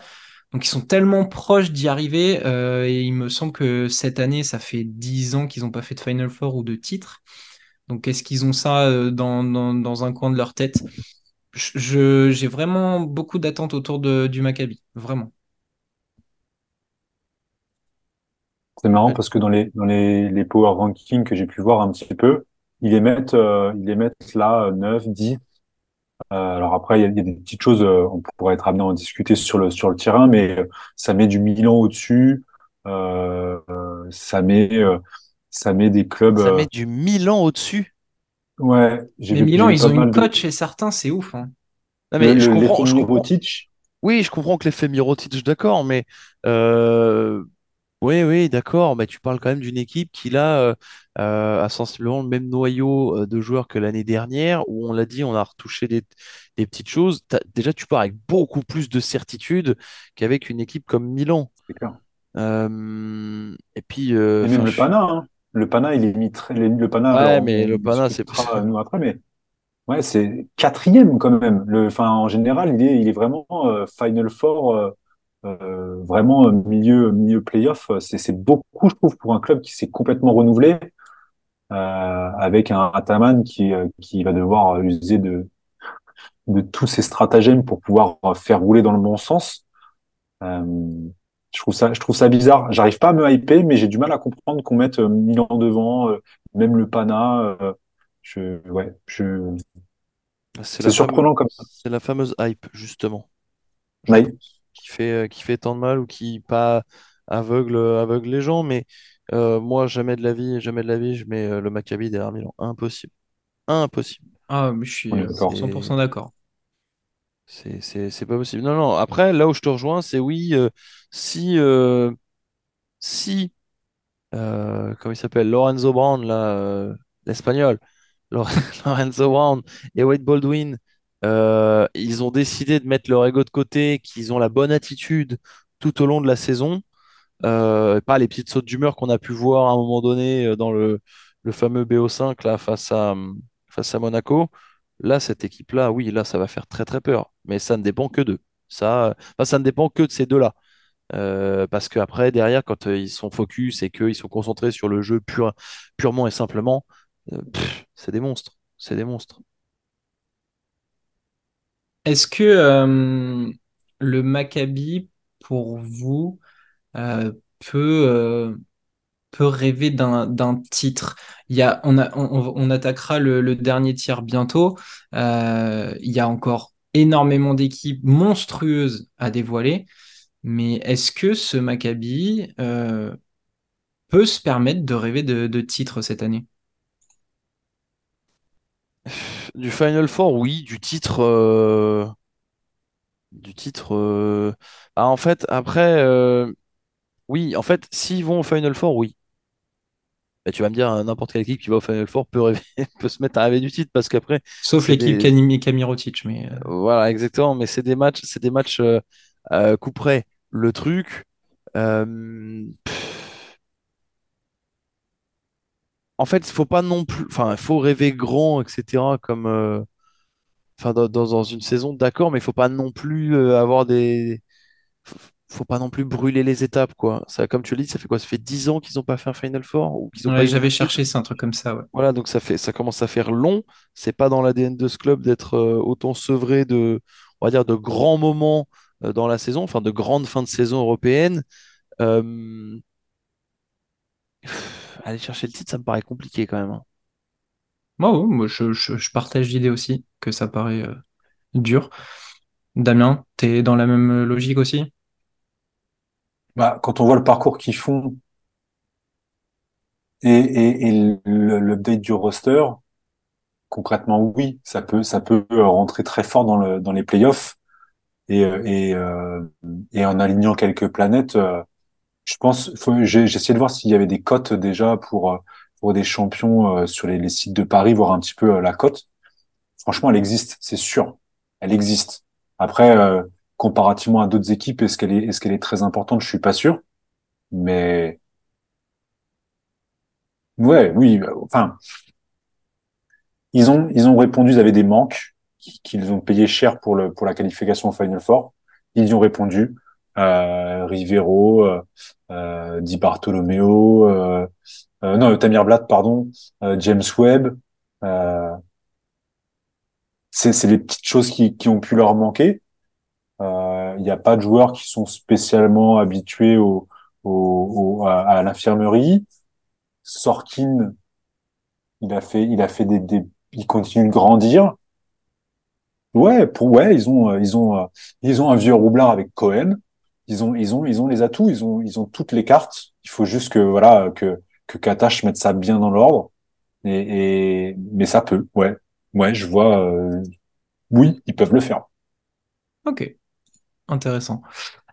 Donc ils sont tellement proches d'y arriver euh, et il me semble que cette année, ça fait 10 ans qu'ils n'ont pas fait de Final Four ou de titre. Donc, est-ce qu'ils ont ça euh, dans, dans, dans un coin de leur tête? Je, j'ai vraiment beaucoup d'attentes autour de, du Maccabi, vraiment. C'est marrant Ouais. parce que dans les, dans les, les power rankings que j'ai pu voir un petit peu, ils les mettent, euh, ils les mettent là, euh, 9, 10. Euh, alors après, il y, a, il y a des petites choses, euh, on pourrait être amené à en discuter sur le, sur le terrain, mais euh, ça met du Milan au-dessus, ça met, euh, ça met des clubs, Ça euh, met du Milan au-dessus. ouais, j'ai Mais Milan, ils ont une de, cote chez certains, c'est ouf. hein. Non, le, mais je comprends, l'effet je comprends. Oui, je comprends que l'effet Mirotic, d'accord, mais euh, oui, oui, d'accord, mais tu parles quand même d'une équipe qui là euh, euh, a sensiblement le même noyau euh, de joueurs que l'année dernière, où on l'a dit, on a retouché des, des petites choses. Déjà, tu pars avec beaucoup plus de certitude qu'avec une équipe comme Milan. c'est clair. Euh, et puis, euh, Et même le je Pana, hein. Le Pana, il est mis très, le Pana, ouais, alors mais on le Pana, c'est discutera nous après, mais Ouais, c'est quatrième quand même. Le, enfin, en général, il est, il est vraiment euh, Final Four, euh, vraiment milieu, milieu playoff. C'est, c'est beaucoup, je trouve, pour un club qui s'est complètement renouvelé, avec un Ataman qui, euh, qui va devoir user de, de tous ses stratagèmes pour pouvoir faire rouler dans le bon sens. Euh, je trouve ça, je trouve ça bizarre. J'arrive pas à me hyper, mais j'ai du mal à comprendre qu'on mette euh, Milan devant, euh, même le Pana. euh, je, ouais, je, c'est fameuse, surprenant comme ça. c'est la fameuse hype, justement. pense, qui fait, euh, qui fait tant de mal ou qui pas aveugle, aveugle les gens. Mais euh, moi, jamais de la vie, jamais de la vie, je mets euh, le Maccabi derrière Milan. Impossible. Impossible. Ah, mais je suis On est euh, d'accord. 100% C'est, d'accord. c'est, c'est, c'est pas possible. Non, non. Après, là où je te rejoins, c'est oui, euh, si, euh, si, euh, comment il s'appelle, Lorenzo Brown, là, euh, l'Espagnol, Lore- Lorenzo Brown et Wade Baldwin, euh, ils ont décidé de mettre leur ego de côté, qu'ils ont la bonne attitude tout au long de la saison. Euh, pas les petites sautes d'humeur qu'on a pu voir à un moment donné euh, dans le, le fameux BO5 là, face à, hum, face à Monaco. Là, cette équipe-là, oui, là, ça va faire très très peur. Mais ça ne dépend que d'eux. Ça, euh, ça ne dépend que de ces deux-là. Euh, parce qu'après, derrière, quand euh, ils sont focus et qu'ils sont concentrés sur le jeu pur, purement et simplement, euh, c'est des monstres. C'est des monstres. Est-ce que euh, le Maccabi, pour vous, euh, peut, euh, peut rêver d'un titre? Il y a, on, a, on, attaquera le, dernier tiers bientôt. Euh, il y a encore énormément d'équipes monstrueuses à dévoiler. Mais est-ce que ce Maccabi peut se permettre de rêver de, de titre cette année? Du Final Four, oui. Du titre, du titre. ah, en fait, après, oui. En fait, s'ils vont au Final Four, oui. Bah, tu vas me dire, hein, n'importe quelle équipe qui va au Final Four peut rêver, peut se mettre à rêver du titre parce qu'après, Sauf l'équipe des, Kamirotic, mais euh, voilà, exactement. Mais c'est des matchs, c'est des matchs euh, euh, coup près. Le truc, euh, en fait, il faut pas non plus, enfin, il faut rêver grand, etc. Comme, enfin, dans, dans, une saison, d'accord, mais il faut pas non plus avoir des, faut faut pas non plus brûler les étapes, quoi. Ça, comme tu le dis, ça fait quoi? Ça fait 10 ans qu'ils n'ont pas fait un Final Four ou qu'ils pas ouais, j'avais cherché, c'est un truc comme ça, ouais. Voilà, donc ça fait, ça commence à faire long. C'est pas dans l'ADN de ce club d'être euh, autant sevré de, on va dire, de grands moments euh, dans la saison, enfin de grandes fins de saison européennes. Euh, aller chercher le titre, ça me paraît compliqué quand même. hein. Moi, ouais, moi je, je- je partage l'idée aussi, que ça paraît dur. Damien, t'es dans la même logique aussi? Bah, quand on voit le parcours qu'ils font et, et, et l'update du roster, concrètement, oui, ça peut, ça peut rentrer très fort dans, le, dans les playoffs. Et, et, euh, et en alignant quelques planètes, euh, je pense, j'ai essayé de voir s'il y avait des cotes déjà pour, pour des champions euh, sur les, les, sites de Paris, voir un petit peu euh, la cote. Franchement, elle existe, c'est sûr. Elle existe. Après, euh, comparativement à d'autres équipes, est-ce qu'elle est, est-ce qu'elle est très importante? Je suis pas sûr. Mais ouais, oui. Enfin, ils ont, ils ont répondu. Ils avaient des manques qu'ils ont payé cher pour le pour la qualification au Final Four. Ils y ont répondu. Euh, Rivero, euh, euh, Di Bartolomeo, euh, euh, non Tamir Blatt, pardon, James Webb. c'est c'est les petites choses qui qui ont pu leur manquer. Il n'y a pas de joueurs qui sont spécialement habitués au, au, à, l'infirmerie. Sorkin, il a fait, il a fait des, des, il continue de grandir. Ouais, pour ouais, ils ont, ils ont, ils ont un vieux roublard avec Cohen. Ils ont, ils ont, ils ont les atouts, ils ont, ils ont toutes les cartes. Il faut juste que voilà que que Katash mette ça bien dans l'ordre. Et, et, mais ça peut, ouais, ouais, je vois. Euh, oui, ils peuvent le faire. Ok intéressant.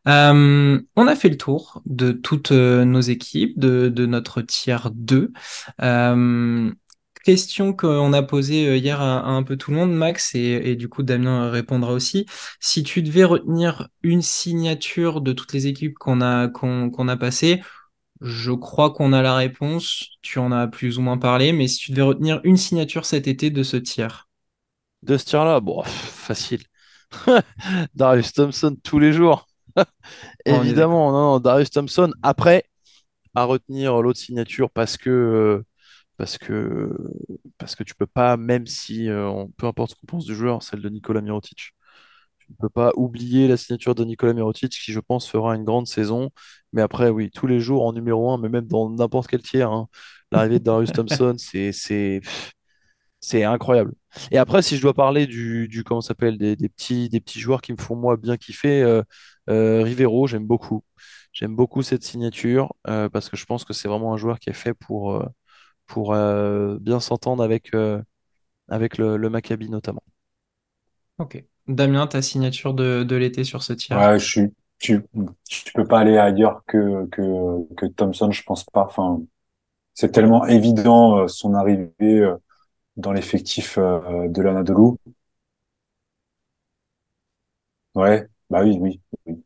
Euh, on a fait le tour de toutes euh, nos équipes, de, notre tiers 2. Euh, question qu'on a posée hier à, un peu tout le monde, Max, et, du coup Damien répondra aussi. Si tu devais retenir une signature de toutes les équipes qu'on a, qu'on a passées, je crois qu'on a la réponse. Tu en as plus ou moins parlé, mais si tu devais retenir une signature cet été de ce tiers. De ce tiers-là, bon, facile. Darius Thompson tous les jours. Évidemment, non, Darius Thompson. Après, à retenir l'autre signature parce que euh, parce que parce que tu peux pas, même si euh, peu importe ce qu'on pense du joueur, celle de Nicolas Mirotic. Tu ne peux pas oublier la signature de Nicolas Mirotic qui, je pense, fera une grande saison. Mais après, oui, tous les jours en numéro 1, mais même dans n'importe quel tiers, hein, l'arrivée de Darius Thompson, c'est c'est incroyable. Et après, si je dois parler du, du comment s'appelle des, des, petits, des petits joueurs qui me font moi bien kiffer, euh, euh, Rivero, j'aime beaucoup. J'aime beaucoup cette signature euh, parce que je pense que c'est vraiment un joueur qui est fait pour, pour bien s'entendre avec, avec le, le, Maccabi notamment. Ok. Damien, ta signature de, de l'été sur ce tir? Ouais, je suis, tu, tu peux pas aller ailleurs que, que, que Thompson, je pense pas. Enfin, c'est tellement évident son arrivée dans l'effectif euh, de l'Anadolu. Ouais, bah oui, oui, oui.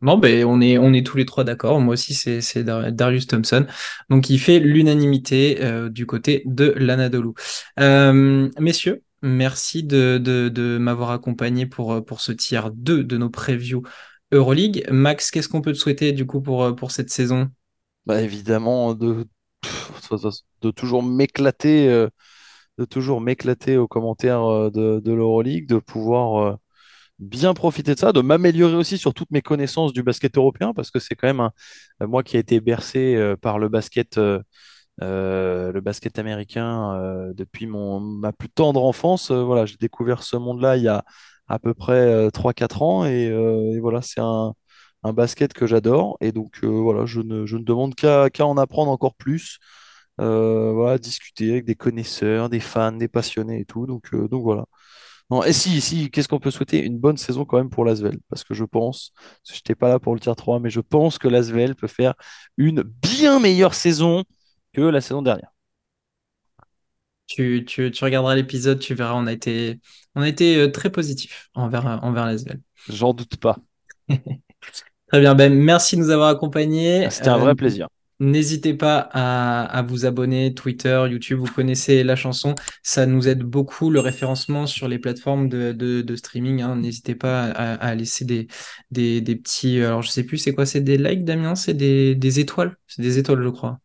Non, ben on est on est tous les trois d'accord. Moi aussi, c'est Darius Thompson. Donc, il fait l'unanimité euh, du côté de l'Anadolu. Euh, messieurs, merci de, de, de m'avoir accompagné pour, pour ce tiers 2 de nos previews Euroleague. Max, qu'est-ce qu'on peut te souhaiter du coup pour, pour cette saison? Bah, Évidemment, de, de toujours m'éclater de toujours m'éclater aux commentaires euh, de, l'Euroleague, de pouvoir euh, bien profiter de ça, de m'améliorer aussi sur toutes mes connaissances du basket européen, parce que c'est quand même euh, moi qui ai été bercé par le basket, le basket américain depuis mon, ma plus tendre enfance. voilà, j'ai découvert ce monde-là il y a à peu près 3-4 ans, et, et voilà, c'est un, un, basket que j'adore, et donc voilà, je ne, je ne demande qu'à en apprendre encore plus. Euh, voilà, discuter avec des connaisseurs, des fans, des passionnés et tout. Donc, euh, donc voilà. Non, et si, si, qu'est-ce qu'on peut souhaiter? Une bonne saison quand même pour l'Asvel. Parce que je pense, je n'étais pas là pour le tier 3, mais je pense que l'Asvel peut faire une bien meilleure saison que la saison dernière. Tu, tu, tu regarderas l'épisode, tu verras, on a été, on a été euh, très positif envers, envers l'Asvel. J'en doute pas. Très bien, ben, merci de nous avoir accompagnés. C'était un vrai plaisir. N'hésitez pas à, vous abonner, Twitter, YouTube, vous connaissez la chanson, ça nous aide beaucoup, le référencement sur les plateformes de, streaming, hein. n'hésitez pas à, laisser des, des, petits, alors je sais plus c'est quoi, c'est des likes Damien, c'est des, étoiles, c'est des étoiles je crois.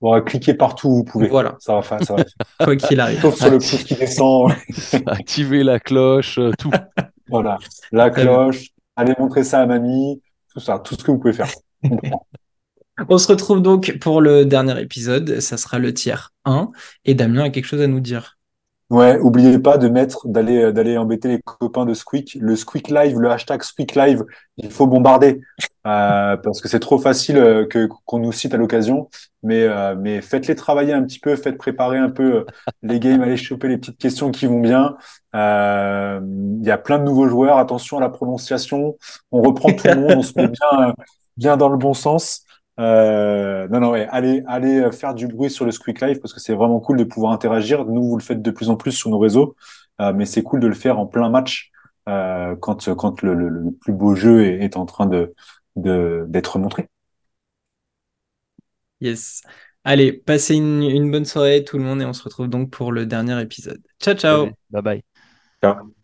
Bon, cliquez partout où vous pouvez. Voilà. Ça va faire, ça va Quoi qu'il arrive. Sauf sur le pouce qui descend. Activez la cloche, euh, tout. Voilà. La cloche, allez montrer ça à mamie, tout ça, tout ce que vous pouvez faire. On se retrouve donc pour le dernier épisode. Ça sera le tiers 1. Et Damien a quelque chose à nous dire. Ouais, oubliez pas de mettre, d'aller, d'aller embêter les copains de Squeak. Le Squeak Live, le hashtag Squeak Live, il faut bombarder euh, parce que c'est trop facile euh, que qu'on nous cite à l'occasion. Mais euh, mais faites-les travailler un petit peu, faites préparer un peu euh, les games, allez choper les petites questions qui vont bien. Euh, Il y a plein de nouveaux joueurs. Attention à la prononciation. On reprend tout le monde, on se met bien bien dans le bon sens. Euh, non, non, ouais, allez, allez euh, faire du bruit sur le Squeak Live parce que c'est vraiment cool de pouvoir interagir. Nous, vous le faites de plus en plus sur nos réseaux, euh, mais c'est cool de le faire en plein match euh, quand, quand le, le, le plus beau jeu est, est en train de, de, d'être montré. Yes. Allez, passez une, une bonne soirée tout le monde et on se retrouve donc pour le dernier épisode. Ciao, ciao. Bye bye. Ciao.